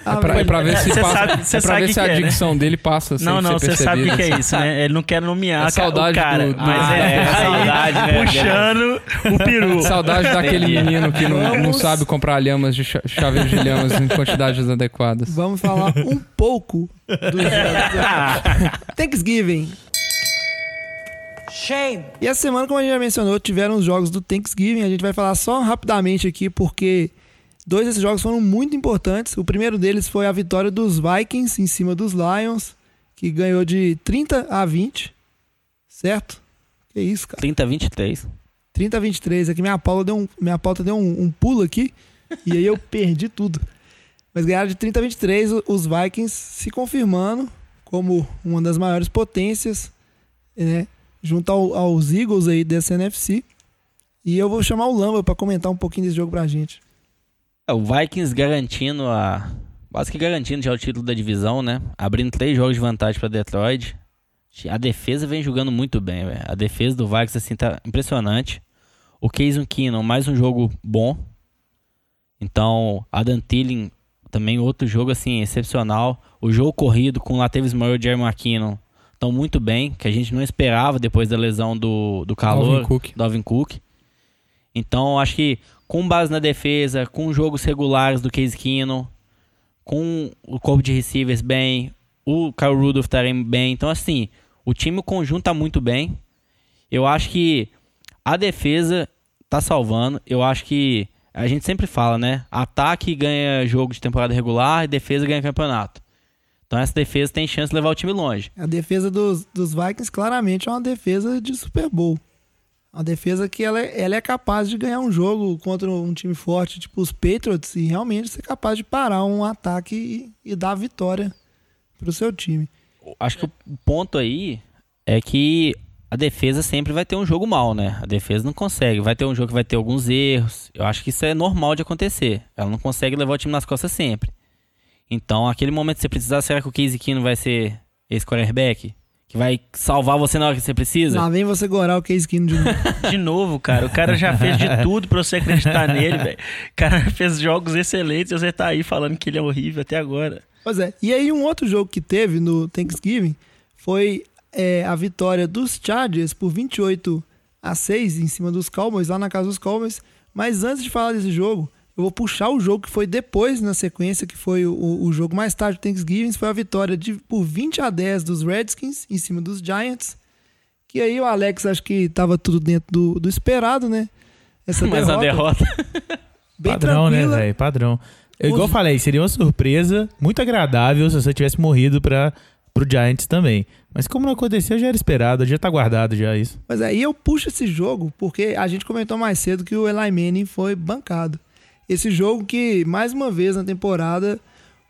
Ah, É pra, é pra ver se passa, sabe- é pra ver se a que é, né? dicção dele passa Não, não, você sabe o que, é isso, né? Ele não quer nomear É saudade o cara, do- mas Ah, é, (laughs) é saudade, né? puxando o peru. (laughs) Saudade daquele menino que não, não sabe comprar lhamas de cha- chaveiros de lhamas em quantidades adequadas. Vamos falar um pouco dos jogos. (laughs) Thanksgiving. Shame. E essa semana, como a gente já mencionou, tiveram os jogos do Thanksgiving. A gente vai falar só rapidamente aqui, porque dois desses jogos foram muito importantes. O primeiro deles foi a vitória dos Vikings em cima dos Lions, que ganhou de 30 a 20. Certo? Que isso, cara. 30 23. 30 a 23. Aqui minha pauta deu um, minha pauta deu um, um pulo aqui. e aí eu perdi tudo. Mas ganharam de 30 a 23 o- os Vikings se confirmando como uma das maiores potências, né? Junto ao- aos Eagles aí dessa NFC. E eu vou chamar o Lamba para comentar um pouquinho desse jogo pra gente. É, o Vikings garantindo a. Quase que garantindo já o título da divisão, né? Abrindo três jogos de vantagem pra Detroit. A defesa vem jogando muito bem, velho. A defesa do Vikings, assim, tá impressionante. O Case Keenum, mais um jogo bom. Então, Adam Thielen, também outro jogo, assim, excepcional. O jogo corrido com Latavius Murray e Jerry McKinnon estão muito bem, que a gente não esperava depois da lesão do, do calor. Dalvin Cook. Dalvin Cook. Então, acho que com base na defesa, com jogos regulares do Case Keenum, com o corpo de receivers bem, o Kyle Rudolph também bem. Então, assim, o time o conjunto tá muito bem. Eu acho que a defesa tá salvando. Eu acho que a gente sempre fala, né? Ataque ganha jogo de temporada regular e defesa ganha campeonato. Então essa defesa tem chance de levar o time longe. A defesa dos, dos Vikings claramente é uma defesa de Super Bowl. Uma defesa que ela, é- ela é capaz de ganhar um jogo contra um time forte, tipo os Patriots, e realmente ser capaz de parar um ataque e, e dar vitória pro seu time. Acho que o ponto aí é que a defesa sempre vai ter um jogo mal, né? A defesa não consegue. Vai ter um jogo que vai ter alguns erros. Eu acho que isso é normal de acontecer. Ela não consegue levar o time nas costas sempre. Então, aquele momento que você precisar, será que o Casey Keenum vai ser esse quarterback? Que vai salvar você na hora que você precisa? Lá vem você gorar o Case Keenum de novo. (laughs) De novo, cara. O cara já fez de tudo pra você acreditar nele, velho. O cara fez jogos excelentes e você tá aí falando que ele é horrível até agora. Pois é. E aí um outro jogo que teve no Thanksgiving foi é, a vitória dos Chargers por 28 a 6 em cima dos Cowboys, lá na casa dos Cowboys. Mas antes de falar desse jogo, eu vou puxar o jogo que foi depois na sequência, que foi o, o jogo mais tarde do Thanksgiving, foi a vitória de, por 20 a 10 dos Redskins em cima dos Giants. Que aí o Alex acho que tava tudo dentro do, do esperado, né? Essa Mas a derrota. (laughs) bem Padrão, né, tranquila. velho? Padrão. Eu, igual eu falei, seria uma surpresa muito agradável se você tivesse morrido para pro Giants também. Mas como não aconteceu, já era esperado, já tá guardado já isso. Mas aí eu puxo esse jogo porque a gente comentou mais cedo que o Eli Manning foi bancado. Esse jogo que, mais uma vez na temporada,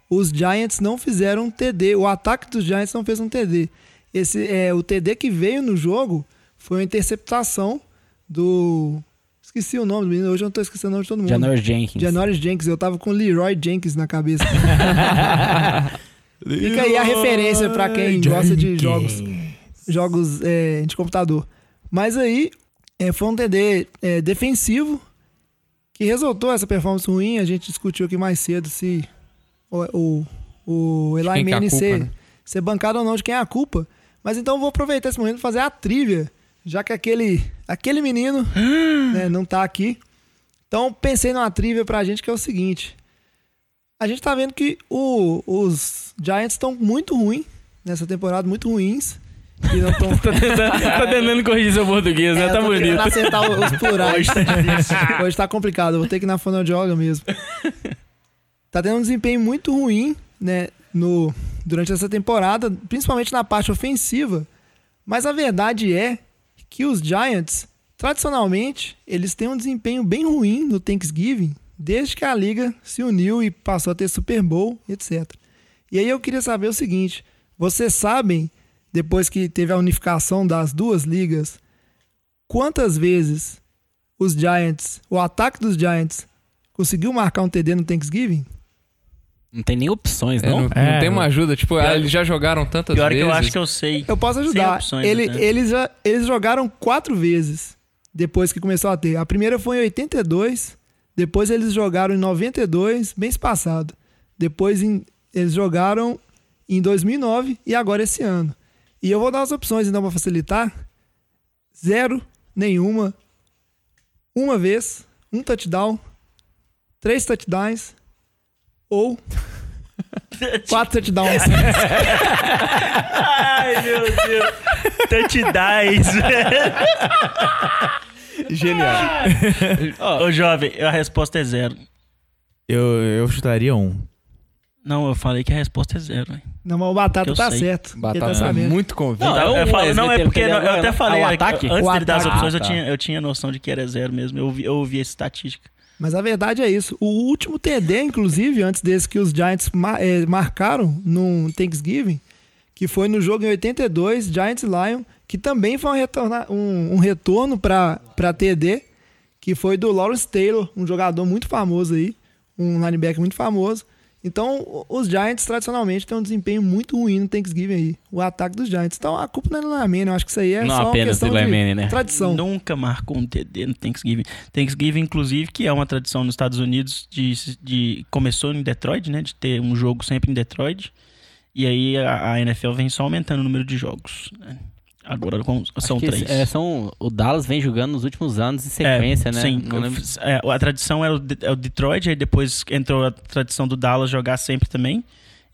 os Giants não fizeram um TD. O ataque dos Giants não fez um TD. Esse, é, o TD que veio no jogo foi uma interceptação do... Esqueci o nome do menino, hoje eu não tô esquecendo o nome de todo mundo. Janoris Jenkins. Janoris Jenkins. Eu tava com Leroy Jenkins na cabeça. (laughs) Fica aí a referência pra quem gosta de jogos jogos é, de computador. Mas aí é, foi um TD é, defensivo que resultou essa performance ruim. A gente discutiu aqui mais cedo se o, o, o Eli é Manning culpa, ser, né? ser bancado ou não de quem é a culpa. Mas então eu vou aproveitar esse momento e fazer a trivia, já que aquele, aquele menino (gasps) né, não tá aqui. Então pensei numa trivia pra gente que é o seguinte. A gente tá vendo que o- os Giants estão muito ruins nessa temporada, muito ruins. E não tão... (laughs) tá, tentando, (laughs) tá tentando corrigir seu português, né? É, Tá bonito. acertar os plurais. Hoje tá complicado, eu vou ter que ir na fonoaudióloga mesmo. Tá tendo um desempenho muito ruim, né, no, durante essa temporada, principalmente na parte ofensiva. Mas a verdade é que os Giants, tradicionalmente, eles têm um desempenho bem ruim no Thanksgiving, desde que a liga se uniu e passou a ter Super Bowl, etc. E aí eu queria saber o seguinte: vocês sabem, depois que teve a unificação das duas ligas, quantas vezes os Giants, o ataque dos Giants, conseguiu marcar um TD no Thanksgiving? Não tem nem opções, É, não? não, É, não tem uma ajuda. Tipo, ah, eles já jogaram tantas Pior que vezes. eu acho que eu sei. Eu posso ajudar. opções Ele- até. eles, já- eles jogaram quatro vezes depois que começou a ter. A primeira foi em 82, depois eles jogaram em 92, mês passado. Depois em- eles jogaram em 2009 e agora esse ano. E eu vou dar as opções então para facilitar. Zero, nenhuma, uma vez, um touchdown, três touchdowns ou (laughs) quatro touchdowns. Ai, meu Deus. Touchdowns. Genial. Ô, jovem, a resposta é zero. Eu, eu chutaria um. Não, eu falei que a resposta é zero. hein? Não, mas o Batata eu tá sei. certo. Ele Batata tá sabendo. muito convicto. Não, é eu falo- eles não, é meteram porque TD eu agora, até falei, Ah, o é, ataque? antes O dele dar as opções, eu, Ah, tá. tinha, eu tinha noção de que era zero mesmo. Eu, vi- eu ouvi essa estatística. Mas a verdade é isso. O último TD, inclusive, antes desse que os Giants ma- eh, marcaram no Thanksgiving, que foi no jogo em 82, Giants Lion, que também foi um, retorna- um- um retorno para TD, que foi do Lawrence Taylor, um jogador muito famoso aí, um linebacker muito famoso. Então, os Giants tradicionalmente têm um desempenho muito ruim no Thanksgiving aí, o ataque dos Giants. Então, a culpa não é do Lamine, eu acho que isso aí é Não só uma apenas questão do né? tradição. Nunca marcou um TD no Thanksgiving. Thanksgiving, inclusive, que é uma tradição nos Estados Unidos de, de começou em Detroit, né? De ter um jogo sempre em Detroit. E aí a, a NFL vem só aumentando o número de jogos. né? Agora com- são três. é, são, o Dallas vem jogando nos últimos anos em sequência, né? Sim, é, a tradição era o, De- é o Detroit, aí depois entrou a tradição do Dallas jogar sempre também.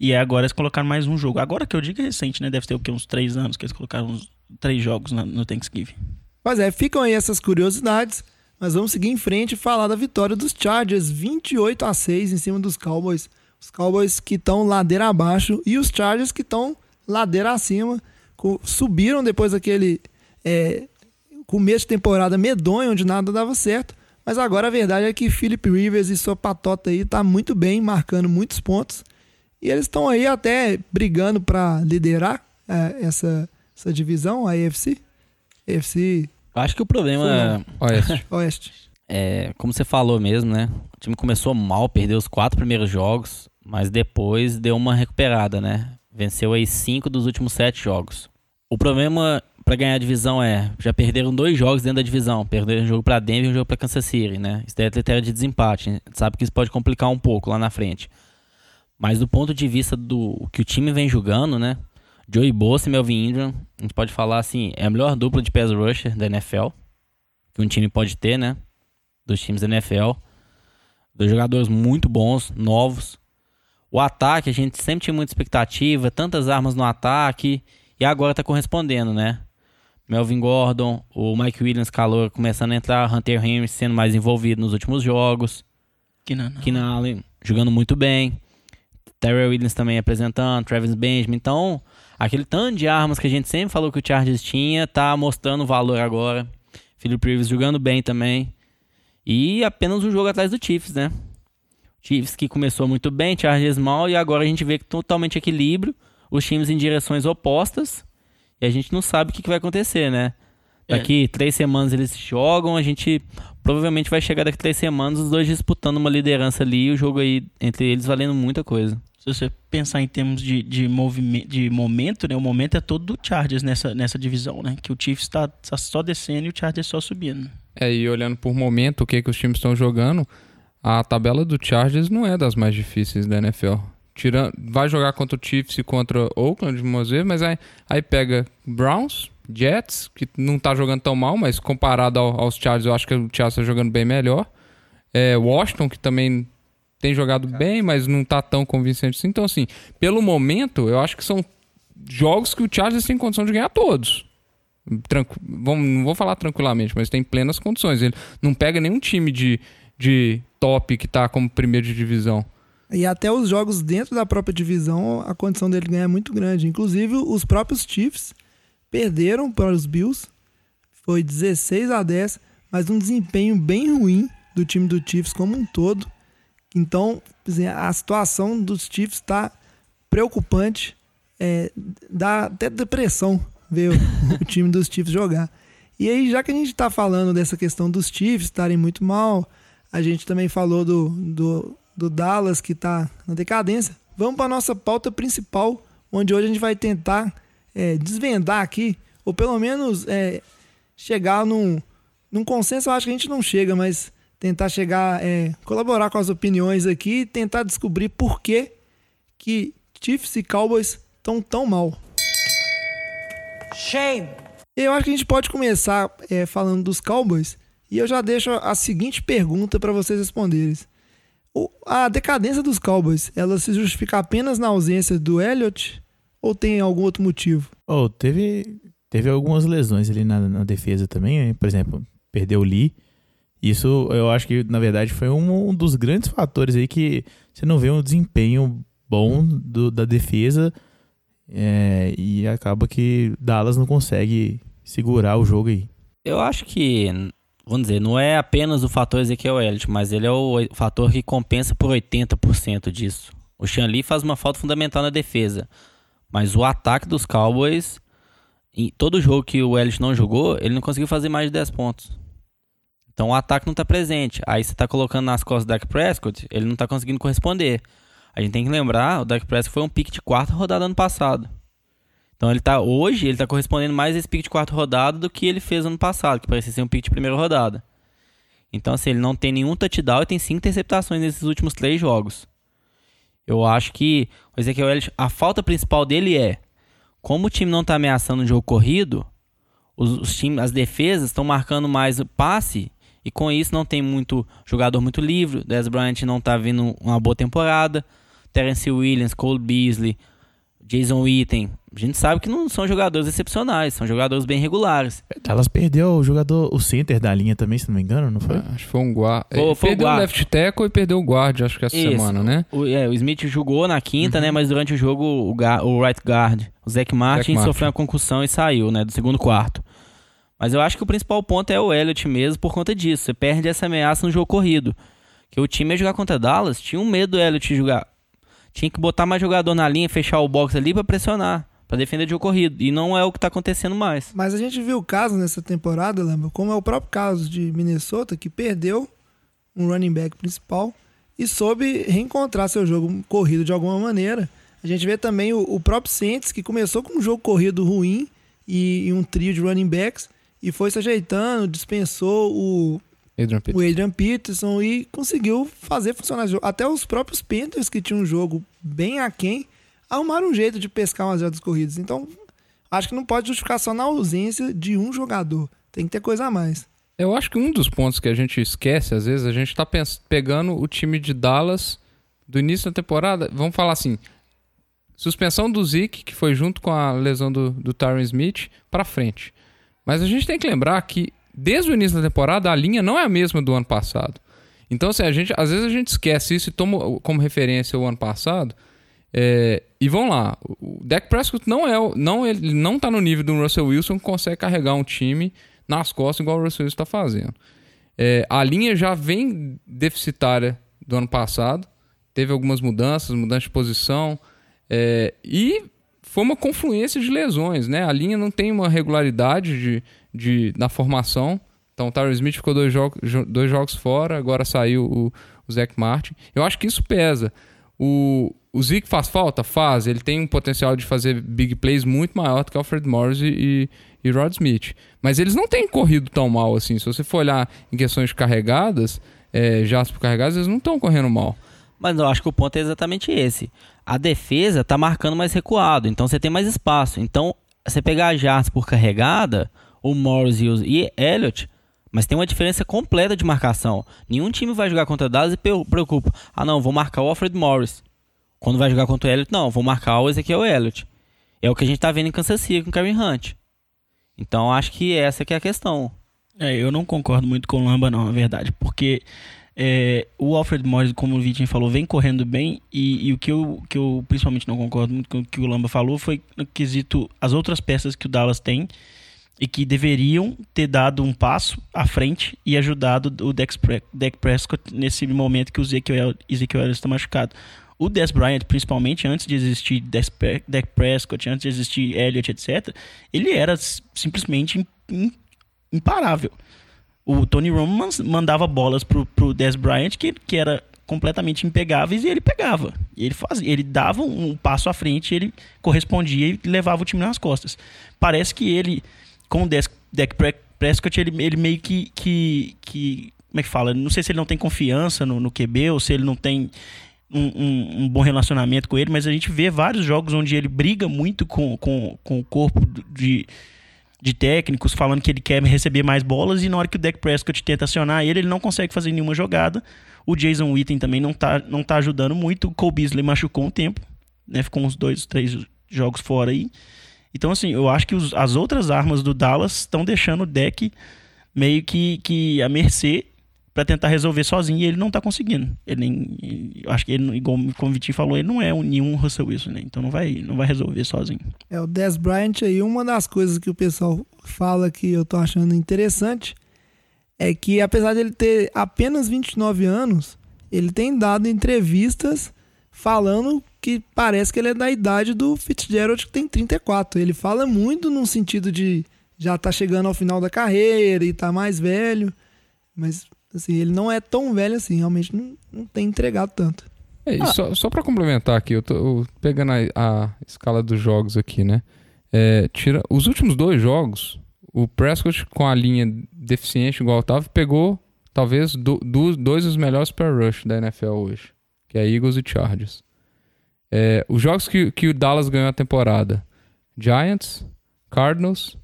E aí agora eles colocaram mais um jogo. Agora que eu digo é recente, né? Deve ter o quê? Uns três anos que eles colocaram uns três jogos na- no Thanksgiving. Pois é, ficam aí essas curiosidades. Mas vamos seguir em frente e falar da vitória dos Chargers, 28 a 6 em cima dos Cowboys. Os Cowboys que estão ladeira abaixo e os Chargers que estão ladeira acima. Subiram depois daquele. é, começo de temporada medonho, onde nada dava certo. Mas agora a verdade é que Philip Rivers e sua patota aí tá muito bem, marcando muitos pontos. E eles estão aí até brigando para liderar é, essa, essa divisão, a AFC. AFC Acho que o problema Oeste. (laughs) Oeste. é, como você falou mesmo, né? O time começou mal, perdeu os quatro primeiros jogos, mas depois deu uma recuperada, né? Venceu aí cinco dos últimos sete jogos. O problema pra ganhar a divisão é, já perderam dois jogos dentro da divisão, perderam um jogo pra Denver e um jogo pra Kansas City, né? Isso daí é critério de desempate, sabe que isso pode complicar um pouco lá na frente. Mas do ponto de vista do que o time vem jogando, né? Joey Bosa e Melvin Ingram, a gente pode falar assim, é a melhor dupla de pass rusher da NFL que um time pode ter, né? Dos times da NFL. Dois jogadores muito bons, novos. O ataque, a gente sempre tinha muita expectativa, tantas armas no ataque, e agora tá correspondendo, né? Melvin Gordon, o Mike Williams calor começando a entrar, Hunter Henry sendo mais envolvido nos últimos jogos. Keenan Allen jogando muito bem. Terrell Williams também apresentando, Travis Benjamin. Então, aquele tanto de armas que a gente sempre falou que o Chargers tinha, tá mostrando valor agora. Philip Rivers jogando bem também. E apenas um jogo atrás do Chiefs, né? Chiefs que começou muito bem, Chargers mal, e agora a gente vê que totalmente equilíbrio, os times em direções opostas, e a gente não sabe o que, que vai acontecer, né? É. Daqui três semanas eles jogam, a gente provavelmente vai chegar daqui três semanas os dois disputando uma liderança ali, e o jogo aí entre eles valendo muita coisa. Se você pensar em termos de, de, movimento, de momento, né? O momento é todo do Chargers nessa, nessa divisão, né? Que o Chiefs tá, tá só descendo e o Chargers só subindo. É, e olhando por momento o que, que os times estão jogando, a tabela do Chargers não é das mais difíceis da NFL. Tirando, vai jogar contra o Chiefs e contra Oakland, vamos ver, mas aí, aí pega Browns, Jets, que não tá jogando tão mal, mas comparado ao- aos Chargers, eu acho que o Chargers tá jogando bem melhor. É, Washington, que também tem jogado bem, mas não tá tão convincente assim. Então, assim, pelo momento, eu acho que são jogos que o Chargers tem condição de ganhar todos. Tranqu... Vamos, não vou falar tranquilamente, mas tem plenas condições. Ele não pega nenhum time de, de top que tá como primeiro de divisão. E até os jogos dentro da própria divisão, a condição dele ganhar é muito grande. Inclusive, os próprios Chiefs perderam para os Bills. Foi 16 a 10, mas um desempenho bem ruim do time do Chiefs como um todo. Então, assim, a situação dos Chiefs está preocupante. É, dá até depressão ver (laughs) o, time dos Chiefs jogar. E aí, já que a gente está falando dessa questão dos Chiefs estarem muito mal, a gente também falou do, do, do Dallas que está na decadência. Vamos para nossa pauta principal, onde hoje a gente vai tentar é, desvendar aqui, ou pelo menos é, chegar num, num consenso. Eu acho que a gente não chega, mas tentar chegar, é, colaborar com as opiniões aqui e tentar descobrir por que, que Chiefs e Cowboys estão tão mal. Shame. Eu acho que a gente pode começar é, falando dos Cowboys e eu já deixo a seguinte pergunta para vocês responderem. A decadência dos Cowboys, ela se justifica apenas na ausência do Elliott ou tem algum outro motivo? Oh, teve, teve algumas lesões ali na, na defesa também, né? Por exemplo, perdeu o Lee. Isso eu acho que, na verdade, foi um, um dos grandes fatores aí que você não vê um desempenho bom do- da defesa é, e acaba que Dallas não consegue segurar o jogo aí. Eu acho que, vamos dizer, não é apenas o fator Ezequiel Elliott, mas ele é o fator que compensa por 80% disso. O Lee faz uma falta fundamental na defesa, mas o ataque dos Cowboys, em todo jogo que o Elliott não jogou, ele não conseguiu fazer mais de 10 pontos. Então o ataque não está presente. Aí você está colocando nas costas do Dak Prescott, ele não está conseguindo corresponder. A gente tem que lembrar, o Dak Prescott foi um pique de quarta rodada ano passado. Então ele tá hoje, ele tá correspondendo mais a esse pique de quarta rodada do que ele fez ano passado, que parecia ser um pique de primeira rodada. Então assim, ele não tem nenhum touchdown e tem cinco interceptações nesses últimos três jogos. Eu acho que o Ezequiel Elliott, a falta principal dele é como o time não tá ameaçando o jogo corrido, os, os times, as defesas estão marcando mais o passe e com isso não tem muito jogador muito livre. Dez Bryant não tá vindo uma boa temporada. Terence Williams, Cole Beasley, Jason Witten. A gente sabe que não são jogadores excepcionais, são jogadores bem regulares. Dallas perdeu o jogador, o center da linha também, se não me engano, não foi? Acho que foi um guarda. Foi- foi o perdeu o guarda. left tackle e perdeu o guard, acho que essa Isso. semana, né? O, é, o Smith jogou na quinta, né? Mas durante o jogo, o, ga- o right guard, o Zach Martin, Martin. sofreu uma concussão e saiu, né? Do segundo quarto. Mas eu acho que o principal ponto é o Elliott mesmo por conta disso. Você perde essa ameaça no jogo corrido. Que o time ia jogar contra Dallas, tinha um medo do Elliott jogar. Tinha que botar mais jogador na linha, fechar o box ali pra pressionar, pra defender de jogo corrido. E não é o que tá acontecendo mais. Mas a gente viu casos nessa temporada, lembra? Como é o próprio caso de Minnesota, que perdeu um running back principal e soube reencontrar seu jogo corrido de alguma maneira. A gente vê também o, o próprio Saints, que começou com um jogo corrido ruim e, e um trio de running backs e foi se ajeitando, dispensou o, Adrian o. Adrian Peterson e conseguiu fazer funcionar o jogo. Até os próprios Panthers, que tinham um jogo bem aquém, arrumaram um jeito de pescar umas jardas corridas. Então, acho que não pode justificar só na ausência de um jogador. Tem que ter coisa a mais. Eu acho que um dos pontos que a gente esquece, às vezes, a gente tá pens- pegando o time de Dallas do início da temporada. Vamos falar assim: suspensão do Zeke, que foi junto com a lesão do, do Tyron Smith, pra frente. Mas a gente tem que lembrar que, desde o início da temporada, a linha não é a mesma do ano passado. Então, assim, a gente, às vezes a gente esquece isso e toma como referência o ano passado. É, e vamos lá, o Dak Prescott não é, não ele não tá no nível do Russell Wilson que consegue carregar um time nas costas igual o Russell Wilson está fazendo. É, a linha já vem deficitária do ano passado, teve algumas mudanças, mudança de posição é, e foi uma confluência de lesões, né? A linha não tem uma regularidade de, de, na formação. Então o Tyron Smith ficou dois, dois jogos fora, agora saiu o, o Zach Martin. Eu acho que isso pesa. O, o Zeke faz falta? Faz. Ele tem um potencial de fazer big plays muito maior do que Alfred Morris e, e Rod Smith. Mas eles não têm corrido tão mal assim. Se você for olhar em questões de carregadas, é, por carregadas, eles não estão correndo mal. Mas eu acho que o ponto é exatamente esse. A defesa tá marcando mais recuado, então você tem mais espaço. Então, você pegar Jardas por carregada, o Morris e o e Elliott, mas tem uma diferença completa de marcação. Nenhum time vai jogar contra Dallas e preocupa. Ah, não, vou marcar o Alfred Morris. Quando vai jogar contra o Elliott, não, vou marcar o Ezequiel Elliott. É o que a gente tá vendo em Kansas City com o Kevin Hunt. Então, acho que essa que é a questão. É, eu não concordo muito com o Lamba, não, é verdade. Porque é, o Alfred Morris, como o Vitinho falou, vem correndo bem. E, e o que eu, que eu principalmente não concordo muito com o que o Lamba falou foi no quesito as outras peças que o Dallas tem e que deveriam ter dado um passo à frente e ajudado o Dex Prescott nesse momento que o Ezekiel, Ezekiel está machucado. O Des Bryant, principalmente antes de existir Des Dak Prescott, antes de existir Elliott, etc., ele era simplesmente im- im- imparável. O Tony Romo man- mandava bolas pro, pro Des Bryant que, que era completamente impegáveis e ele pegava. Ele fazia, ele dava um passo à frente, ele correspondia e levava o time nas costas. Parece que ele, com o Pre- Prescott, ele, ele meio que, que, que. Como é que fala? Não sei se ele não tem confiança no, no QB ou se ele não tem um, um- um bom relacionamento com ele, mas a gente vê vários jogos onde ele briga muito com, com, com o corpo de, de técnicos, falando que ele quer receber mais bolas, e na hora que o Dak Prescott tenta acionar ele, ele não consegue fazer nenhuma jogada. O Jason Witten também não tá, não tá ajudando muito. O Cole Beasley machucou um tempo, né? Ficou uns dois, três jogos fora aí. Então, assim, eu acho que os- as outras armas do Dallas estão deixando o deck meio que, que à mercê para tentar resolver sozinho e ele não tá conseguindo. Ele nem, eu acho que ele, igual como o Vitinho falou, ele não é um, nenhum Russell Wilson, né? Então não vai, não vai resolver sozinho. É, o Des Bryant aí, uma das coisas que o pessoal fala que eu tô achando interessante é que apesar de ele ter apenas 29 anos, ele tem dado entrevistas falando que parece que ele é da idade do Fitzgerald que tem 34. Ele fala muito num sentido de já tá chegando ao final da carreira e tá mais velho, mas assim, ele não é tão velho assim, realmente não, não tem entregado tanto. É, e só, só para complementar aqui, eu tô eu pegando a, a escala dos jogos aqui, né? É, tira, os últimos dois jogos, o Prescott com a linha deficiente igual tava, pegou talvez do, do- dois dos melhores per rush da NFL hoje, que é Eagles e Chargers. É, os jogos que, que o Dallas ganhou a temporada, Giants, Cardinals,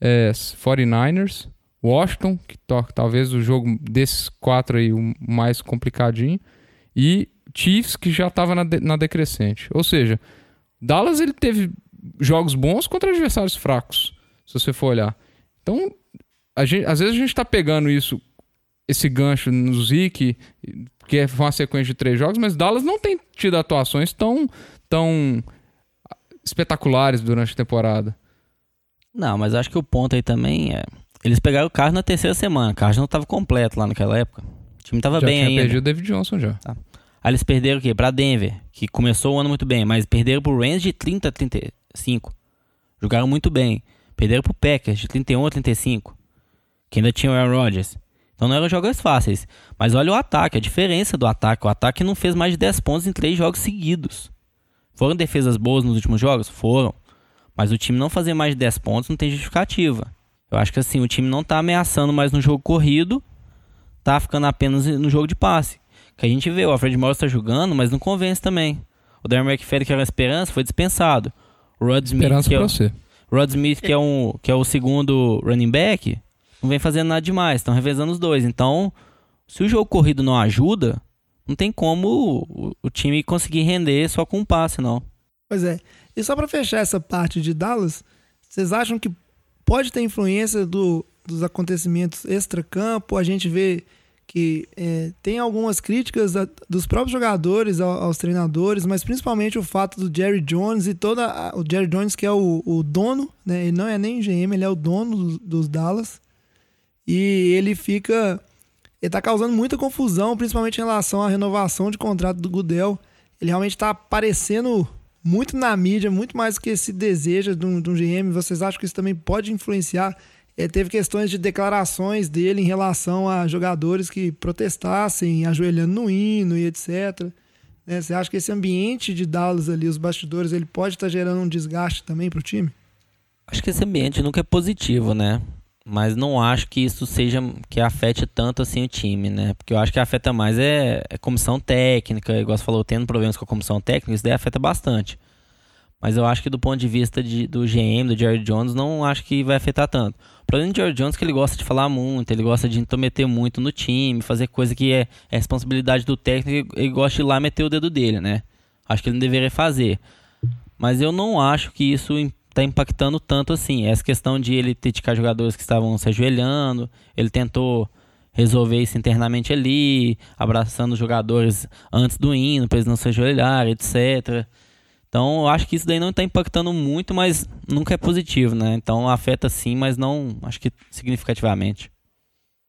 é, 49ers, Washington, que to- talvez o jogo desses quatro aí o mais complicadinho, e Chiefs, que já estava na, de- na decrescente. Ou seja, Dallas ele teve jogos bons contra adversários fracos, se você for olhar. Então, gente- às vezes a gente está pegando isso, esse gancho no Zeke, que foi uma sequência de três jogos, mas Dallas não tem tido atuações tão, tão espetaculares durante a temporada. Não, mas acho que o ponto aí também é. Eles pegaram o carro na terceira semana. O carro já não tava completo lá naquela época. O time tava já bem ainda. perdido o David Johnson já. Aí eles perderam o quê? Pra Denver, que começou o ano muito bem, mas perderam pro Rams de 30 a 35. Jogaram muito bem. Perderam pro Packers de 31 a 35, que ainda tinha o Aaron Rodgers. Então não eram jogos fáceis. Mas olha o ataque, a diferença do ataque. O ataque não fez mais de 10 pontos em três jogos seguidos. Foram defesas boas nos últimos jogos? Foram. Mas o time não fazer mais de 10 pontos não tem justificativa. Eu acho que assim, o time não tá ameaçando mais no jogo corrido, tá ficando apenas no jogo de passe. Que a gente vê, o Alfred Morris tá jogando, mas não convence também. O Darren McFadden, que era uma esperança, foi dispensado. O Rod Smith, Esperança que é, o-. Rod Smith, que é, um, que é o segundo running back, não vem fazendo nada demais. Estão revezando os dois. Então, se o jogo corrido não ajuda, não tem como o, o time conseguir render só com um passe, não. Pois é. E só pra fechar essa parte de Dallas, vocês acham que pode ter influência do- dos acontecimentos extra-campo? A gente vê que é, tem algumas críticas a- dos próprios jogadores ao- aos treinadores, mas principalmente o fato do Jerry Jones e toda a- o Jerry Jones que é o, o dono, né? Ele não é nem GM, ele é o dono dos Dallas e ele fica ele tá causando muita confusão, principalmente em relação à renovação de contrato do Goodell. Ele realmente tá aparecendo muito na mídia, muito mais do que se deseja de um, de um GM. Vocês acham que isso também pode influenciar? Eh, teve questões de declarações dele em relação a jogadores que protestassem, ajoelhando no hino e etc. Né, Você acha que esse ambiente de Dallas ali, os bastidores, ele pode estar gerando um desgaste também pro time? Acho que esse ambiente nunca é positivo, né? Mas não acho que isso seja que afete tanto assim o time, né? Porque eu acho que afeta mais é, é comissão técnica, igual você falou, tendo problemas com a comissão técnica, isso daí afeta bastante. Mas eu acho que do ponto de vista de- do GM, do Jerry Jones, não acho que vai afetar tanto. O problema do Jerry Jones é que ele gosta de falar muito, ele gosta de intrometer muito no time, fazer coisa que é, é responsabilidade do técnico, ele gosta de ir lá meter o dedo dele, né? Acho que ele não deveria fazer. Mas eu não acho que isso está impactando tanto assim. Essa questão de ele criticar jogadores que estavam se ajoelhando, ele tentou resolver isso internamente ali, abraçando os jogadores antes do hino, para eles não se ajoelharem, etc. Então, eu acho que isso daí não está impactando muito, mas nunca é positivo, né? Então, afeta sim, mas não, acho que significativamente.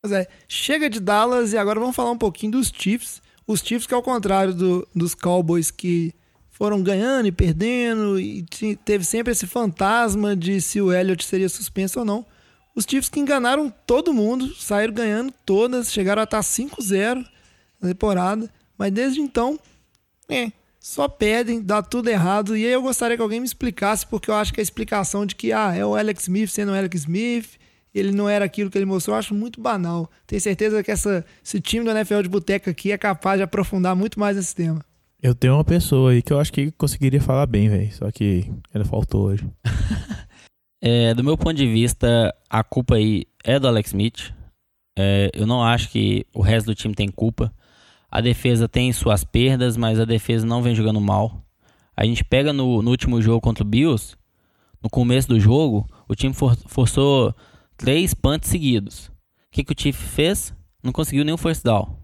Pois é, chega de Dallas e agora vamos falar um pouquinho dos Chiefs. Os Chiefs que ao contrário do- dos Cowboys que foram ganhando e perdendo e teve sempre esse fantasma de se o Elliott seria suspenso ou não. Os Chiefs que enganaram todo mundo, saíram ganhando todas, chegaram a estar 5-0 na temporada, mas desde então, é, só pedem, dá tudo errado. E aí eu gostaria que alguém me explicasse, porque eu acho que a explicação de que ah, é o Alex Smith sendo o Alex Smith, ele não era aquilo que ele mostrou, eu acho muito banal. Tenho certeza que essa, esse time do NFL de boteca aqui é capaz de aprofundar muito mais esse tema. Eu tenho uma pessoa aí que eu acho que conseguiria falar bem, velho. Só que ela faltou hoje. (laughs) É, do meu ponto de vista, a culpa aí é do Alex Smith. É, eu não acho que o resto do time tem culpa. A defesa tem suas perdas, mas a defesa não vem jogando mal. A gente pega no, no último jogo contra o Bills, no começo do jogo, o time for- forçou três punts seguidos. O que, que o Chief fez? Não conseguiu nenhum first down.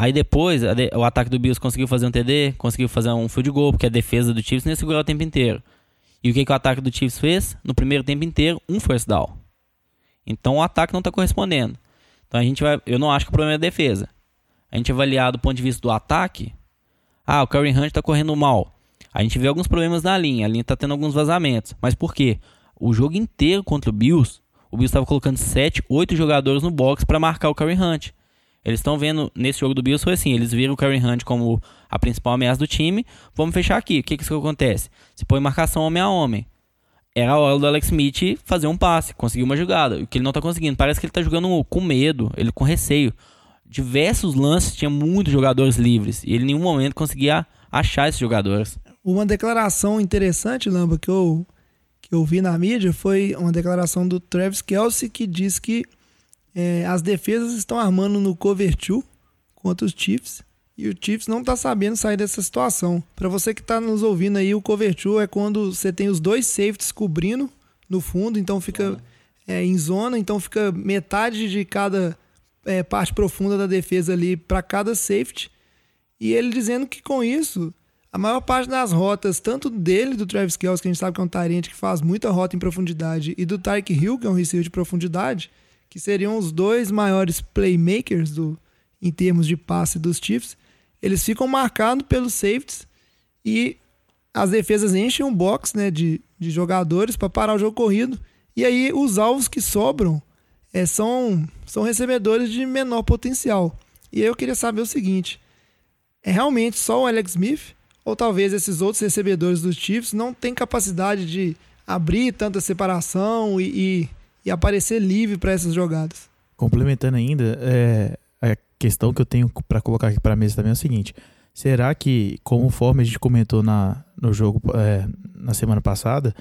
Aí depois, o ataque do Bills conseguiu fazer um TD, conseguiu fazer um field goal, porque a defesa do Chiefs não ia segurar o tempo inteiro. E o que, que o ataque do Chiefs fez? No primeiro tempo inteiro, um first down. Então o ataque não está correspondendo. Então a gente vai. Eu não acho que o problema é a defesa. A gente avaliar do ponto de vista do ataque. Ah, o Curry Hunt está correndo mal. A gente vê alguns problemas na linha. A linha está tendo alguns vazamentos. Mas por quê? O jogo inteiro contra o Bills, o Bills estava colocando 7, 8 jogadores no box para marcar o Curry Hunt. Eles estão vendo, nesse jogo do Bills foi assim, eles viram o Curry Hunt como a principal ameaça do time. Vamos fechar aqui. O que que isso acontece? Se põe marcação homem a homem. Era a hora do Alex Smith fazer um passe, conseguir uma jogada. O que ele não tá conseguindo. Parece que ele tá jogando com medo, ele com receio. Diversos lances tinha muitos jogadores livres. E ele em nenhum momento conseguia achar esses jogadores. Uma declaração interessante, Lamba, que eu, que eu vi na mídia foi uma declaração do Travis Kelsey que diz que é, as defesas estão armando no cover 2 contra os Chiefs e o Chiefs não tá sabendo sair dessa situação. Para você que tá nos ouvindo aí, o cover 2 é quando você tem os dois safeties cobrindo no fundo, então fica é, em zona, então fica metade de cada é, parte profunda da defesa ali para cada safety. E ele dizendo que com isso a maior parte das rotas, tanto dele, do Travis Kelce, que a gente sabe que é um tarente que faz muita rota em profundidade, e do Tyke Hill, que é um receiver de profundidade, que seriam os dois maiores playmakers do, em termos de passe dos Chiefs, eles ficam marcados pelos safeties e as defesas enchem um box né, de, de jogadores para parar o jogo corrido. E aí os alvos que sobram é, são, são recebedores de menor potencial. E eu queria saber o seguinte: é realmente só o Alex Smith? Ou talvez esses outros recebedores dos Chiefs não têm capacidade de abrir tanta separação e, e, e aparecer livre para essas jogadas? Complementando ainda, é, a questão que eu tenho para colocar aqui para a mesa também é o seguinte: será que, conforme a gente comentou na, no jogo é, na semana passada,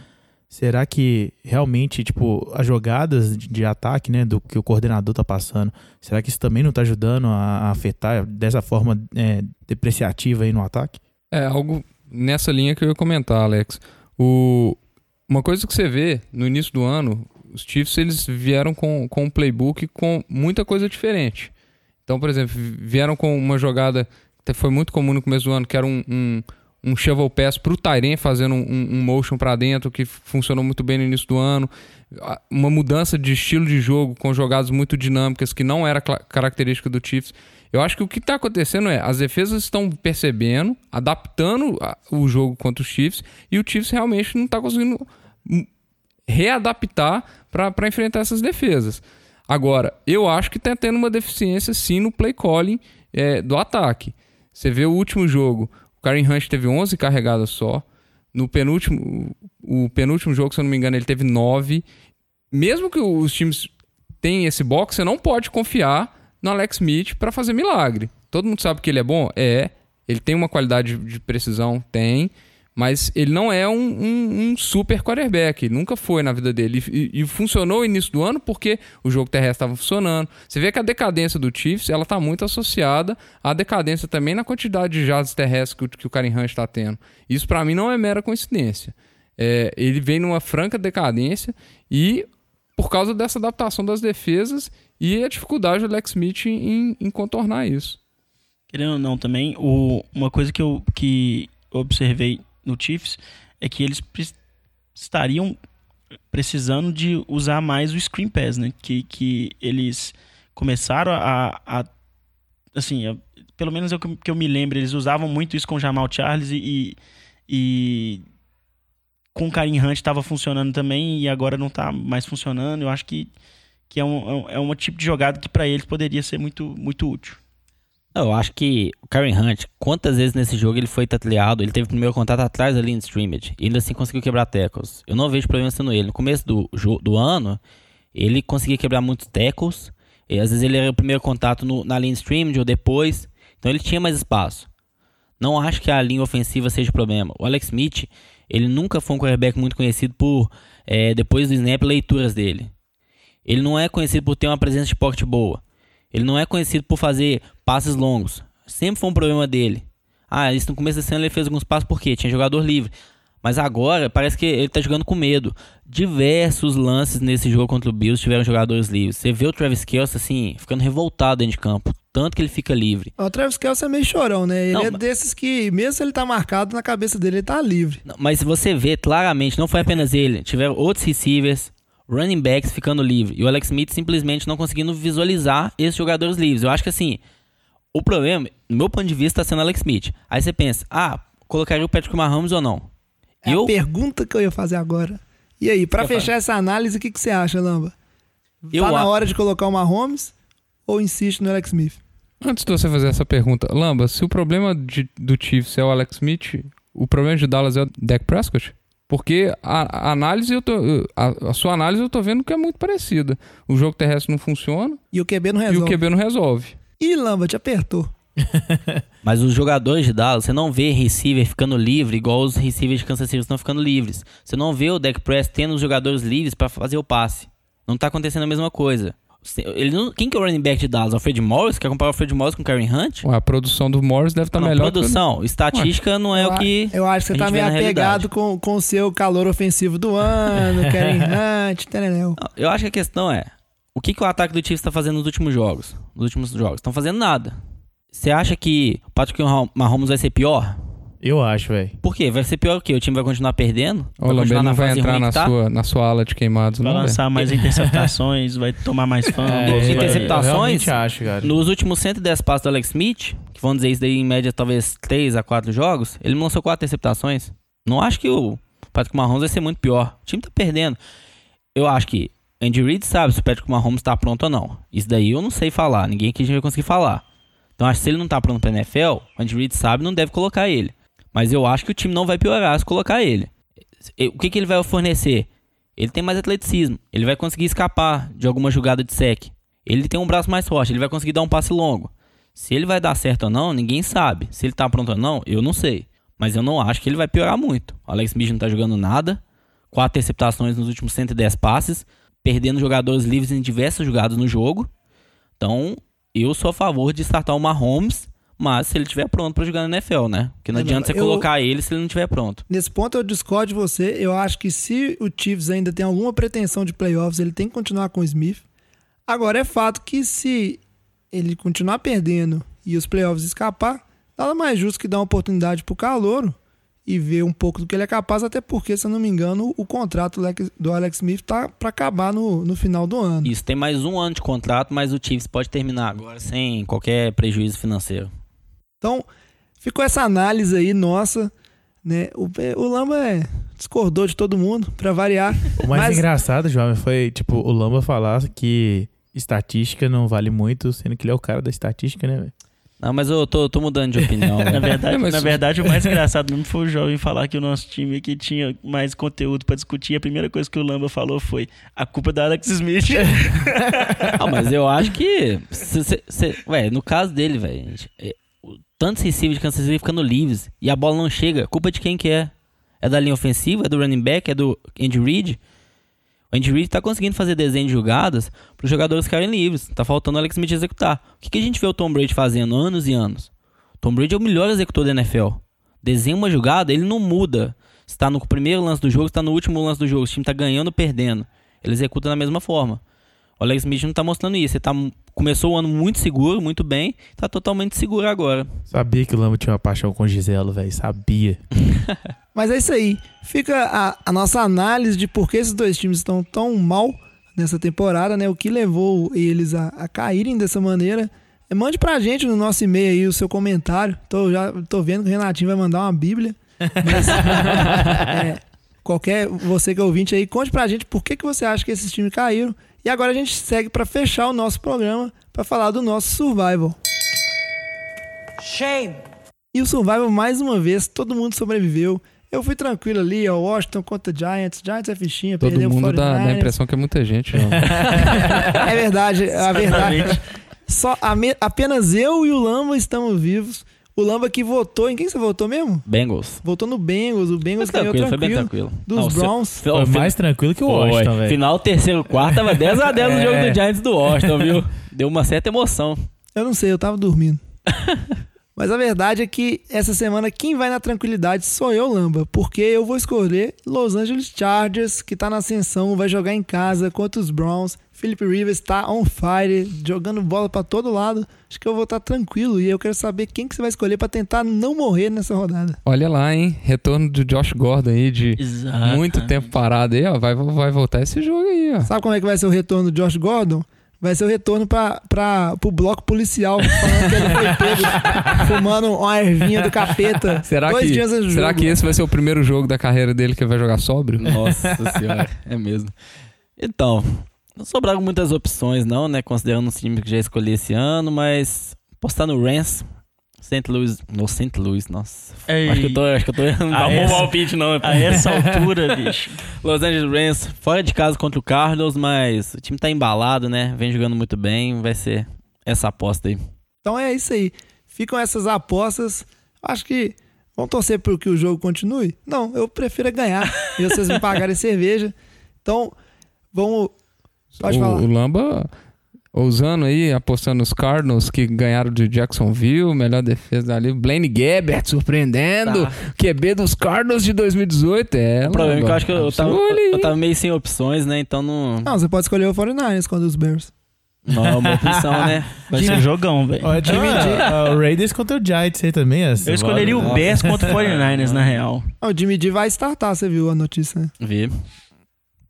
será que realmente, tipo, as jogadas de, de, ataque, né, do que o coordenador tá passando, será que isso também não tá ajudando a, a afetar dessa forma é, depreciativa aí no ataque? É algo nessa linha que eu ia comentar, Alex. O, uma coisa que você vê no início do ano, os Chiefs eles vieram com, com um playbook com muita coisa diferente. Então, por exemplo, vieram com uma jogada que foi muito comum no começo do ano, que era um, um, um shovel pass para o Tyren fazendo um, um motion para dentro, que funcionou muito bem no início do ano. Uma mudança de estilo de jogo com jogadas muito dinâmicas, que não era característica do Chiefs. Eu acho que o que está acontecendo é as defesas estão percebendo, adaptando o jogo contra os Chiefs, e o Chiefs realmente não está conseguindo readaptar para enfrentar essas defesas. Agora, eu acho que está tendo uma deficiência sim no play calling é, do ataque. Você vê o último jogo, o Karen Hunt teve 11 carregadas só. No penúltimo, o penúltimo jogo, se eu não me engano, ele teve 9. Mesmo que os times tenham esse box, você não pode confiar no Alex Smith para fazer milagre. Todo mundo sabe que ele é bom? É. Ele tem uma qualidade de precisão? Tem. Mas ele não é um, um, um super quarterback. Ele nunca foi na vida dele. E, e, funcionou no início do ano porque o jogo terrestre estava funcionando. Você vê que a decadência do Chiefs ela está muito associada à decadência também na quantidade de jardas terrestres que, o, que o Karen Hunt está tendo. Isso para mim não é mera coincidência. É, ele vem numa franca decadência e por causa dessa adaptação das defesas e a dificuldade do Alex Smith em, em contornar isso. Querendo ou não, também, o, uma coisa que eu que observei no Chiefs é que eles pre estariam precisando de usar mais o screen pass, né? Que, que eles começaram a, a assim, a, pelo menos é o que eu me lembro, eles usavam muito isso com Jamal Charles e, e com o Karim Hunt estava funcionando também e agora não está mais funcionando. Eu acho que, que é, um, é um tipo de jogada que para eles poderia ser muito, muito útil. Eu acho que o Karen Hunt, quantas vezes nesse jogo ele foi tatleado, ele teve o primeiro contato atrás ali em scrimmage, e ainda assim conseguiu quebrar tackles. Eu não vejo problema sendo ele. No começo do, do ano, ele conseguia quebrar muitos tackles, e às vezes ele era o primeiro contato no, na linha de scrimmage ou depois, então ele tinha mais espaço. Não acho que a linha ofensiva seja problema. O Alex Smith, ele nunca foi um quarterback muito conhecido por, é, depois do snap, leituras dele. Ele não é conhecido por ter uma presença de pocket boa. Ele não é conhecido por fazer passes longos. Sempre foi um problema dele. Ah, isso no começo da ano ele fez alguns passos porque tinha jogador livre. Mas agora parece que ele tá jogando com medo. Diversos lances nesse jogo contra o Bills tiveram jogadores livres. Você vê o Travis Kelce assim, ficando revoltado dentro de campo. Tanto que ele fica livre. O Travis Kelce é meio chorão, né? Ele não, é desses que, mesmo se ele tá marcado na cabeça dele, ele tá livre. Não, mas você vê claramente, não foi apenas ele. Tiveram outros receivers, running backs ficando livre. E o Alex Smith simplesmente não conseguindo visualizar esses jogadores livres. Eu acho que assim, o problema, no meu ponto de vista, está sendo Alex Smith. Aí você pensa, ah, colocaria o Patrick Mahomes ou não? É eu... a pergunta que eu ia fazer agora. E aí, para fechar essa análise, o que, que você acha, Lamba? Eu tá na hora de colocar o Mahomes ou insiste no Alex Smith? Antes de você fazer essa pergunta, Lamba, se o problema de, do Chiefs é o Alex Smith, o problema de Dallas é o Dak Prescott? Porque a, a análise, eu tô, a, a, sua análise eu tô vendo que é muito parecida. O jogo terrestre não funciona. E o QB não resolve. E o QB não resolve. Ih, Lamba, te apertou. (laughs) Mas os jogadores de Dallas, você não vê receiver ficando livre igual os receivers de Kansas City estão ficando livres. Você não vê o deck press tendo os jogadores livres para fazer o passe. Não tá acontecendo a mesma coisa. Ele não, quem que é o running back de Dallas? O Fred Morris? Quer comparar o Fred Morris com o Karen Hunt? Ué, a produção do Morris deve estar tá melhor. Produção, que... estatística Ué. não é o que. Eu acho que você tá meio apegado com, com o seu calor ofensivo do ano, (laughs) Karen Hunt, tereréu. Eu acho que a questão é: o que, que o ataque do Chiefs está fazendo nos últimos jogos? Nos últimos jogos? Estão fazendo nada. Você acha que o Patrick Mahomes vai ser pior? Eu acho, velho. Por quê? Vai ser pior o quê? O time vai continuar perdendo? O continuar não vai entrar na que tá? sua, na sua ala de queimados, Vai não, velho. lançar mais (laughs) interceptações, vai tomar mais fumbles. É, vai- interceptações? Eu realmente acho, cara. Nos últimos 110 passos do Alex Smith, que vão dizer isso daí em média talvez 3 a 4 jogos, ele lançou 4 interceptações. Não acho que o Patrick Mahomes vai ser muito pior. O time tá perdendo. Eu acho que Andy Reid sabe se o Patrick Mahomes tá pronto ou não. Isso daí eu não sei falar. Ninguém aqui vai conseguir falar. Então acho que se ele não tá pronto pra NFL, o Andy Reid sabe não deve colocar ele. Mas eu acho que o time não vai piorar se colocar ele. O que, que ele vai fornecer? Ele tem mais atleticismo. Ele vai conseguir escapar de alguma jogada de sec. Ele tem um braço mais forte. Ele vai conseguir dar um passe longo. Se ele vai dar certo ou não, ninguém sabe. Se ele tá pronto ou não, eu não sei. Mas eu não acho que ele vai piorar muito. O Alex Smith não tá jogando nada. Quatro interceptações nos últimos 110 passes. Perdendo jogadores livres em diversas jogadas no jogo. Então, eu sou a favor de startar o Mahomes. Mas se ele estiver pronto pra jogar na NFL, né? Porque não É, adianta você eu- colocar ele se ele não estiver pronto. Nesse ponto eu discordo de você. Eu acho que se o Chiefs ainda tem alguma pretensão de playoffs, ele tem que continuar com o Smith. Agora é fato que se ele continuar perdendo e os playoffs escapar, nada mais justo que dar uma oportunidade pro Calouro e ver um pouco do que ele é capaz, até porque, se eu não me engano, o contrato do Alex- Smith tá pra acabar no, no final do ano. Isso, tem mais um ano de contrato, mas o Chiefs pode terminar agora sem qualquer prejuízo financeiro. Então, ficou essa análise aí nossa, né? O, o Lamba é, discordou de todo mundo, pra variar. O mais Mas- engraçado, Jovem, foi, tipo, o Lamba falar que estatística não vale muito, sendo que ele é o cara da estatística, né, velho? Não, mas eu tô, tô mudando de opinião. (laughs) Na né? verdade, É, mas- na verdade, o mais (laughs) engraçado mesmo foi o jovem falar que o nosso time aqui tinha mais conteúdo pra discutir. A primeira coisa que o Lamba falou foi a culpa é da Alex Smith. (laughs) Ah, mas eu acho que. se- se- se- Ué, no caso dele, velho. Tantos receivers de Kansas City ficando livres e a bola não chega. Culpa de quem que é? É da linha ofensiva? É do running back? É do Andy Reid? O Andy Reid tá conseguindo fazer desenho de jogadas para os jogadores ficarem livres. Tá faltando o Alex Smith executar. O que, que a gente vê o Tom Brady fazendo anos e anos? Tom Brady é o melhor executor da NFL. Desenha uma jogada, ele não muda. Se tá no primeiro lance do jogo, se tá no último lance do jogo. O time tá ganhando ou perdendo. Ele executa da mesma forma. O Alex Smith não tá mostrando isso. Ele tá, começou o ano muito seguro, muito bem. Tá totalmente seguro agora. Sabia que o Lamba tinha uma paixão com o Giselo, velho. Sabia. (laughs) Mas é isso aí. Fica a, a nossa análise de por que esses dois times estão tão mal nessa temporada, né? O que levou eles a, a caírem dessa maneira. É, Mande pra gente no nosso e-mail aí o seu comentário. Tô, já, tô vendo que o Renatinho vai mandar uma bíblia. Mas, (laughs) é, qualquer, você que é ouvinte aí, conte pra gente por que, que você acha que esses times caíram. E agora a gente segue pra fechar o nosso programa pra falar do nosso Survival. Shame. E o Survival, mais uma vez, todo mundo sobreviveu. Eu fui tranquilo ali, ó, Washington contra Giants. Giants é fichinha, Todo perdeu o mundo dá, dá a 49ers. impressão que é muita gente. (laughs) É verdade, a verdade. Só ame- apenas eu e o Lamba estamos vivos. O Lamba que votou, em quem você votou mesmo? Bengals. Votou no Bengals, o Bengals Foi ganhou tranquilo, foi bem tranquilo. Dos Não, Browns. Foi- Foi mais tranquilo que o Foi. Washington, velho. Final, terceiro, quarto, tava 10x10 no (laughs) jogo É. do Giants do Washington, viu? Deu uma certa emoção. Eu não sei, eu tava dormindo. (laughs) Mas a verdade é que essa semana quem vai na tranquilidade sou eu, Lamba, porque eu vou escolher Los Angeles Chargers, que tá na ascensão, vai jogar em casa contra os Browns. Philip Rivers tá on fire, jogando bola pra todo lado. Acho que eu vou estar tranquilo e eu quero saber quem que você vai escolher pra tentar não morrer nessa rodada. Olha lá, hein? Retorno do Josh Gordon aí de Exato. muito tempo parado aí, ó. Vai, vai voltar esse jogo aí, ó. Sabe como é que vai ser o retorno do Josh Gordon? Vai ser o retorno pra, pra, pro bloco policial, falando que ele foi pego (laughs) fumando uma ervinha do capeta. Será, dois que, dias antes do será jogo. que esse vai ser o primeiro jogo da carreira dele que ele vai jogar sóbrio? Nossa senhora, é mesmo. Então, não sobraram muitas opções não, né? Considerando os times que já escolhi esse ano, mas postar no Rams, St. Louis, no St. Louis, nossa. Ei. Acho que eu tô, acho que eu tô errando. A Não, bom essa- palpite não. A essa (laughs) altura, bicho. Los Angeles Rams, fora de casa contra o Cardinals, mas o time tá embalado, né? Vem jogando muito bem, vai ser essa aposta aí. Então é isso aí. Ficam essas apostas. Acho que vão torcer por que o jogo continue? Não, eu prefiro é ganhar. e vocês me pagarem (laughs) cerveja. Então, vamos. Pode o, falar. o Lamba ousando aí, apostando nos Cardinals que ganharam de Jacksonville, melhor defesa ali. Blaine Gabbert surpreendendo. Tá. QB dos Cardinals de 2018. É, O problema é que eu acho que eu tava, eu tava meio sem opções, né? Então não. Não, você pode escolher o 49ers contra os Bears. Não é uma opção, né? (laughs) Vai ser um jogão, velho. Ó, time de- ó, o Raiders contra o Giants aí também. essa Eu escolheria o Bears contra o 49ers, na real. Ah, o Jimmy D vai startar, você viu a notícia, né? Vi.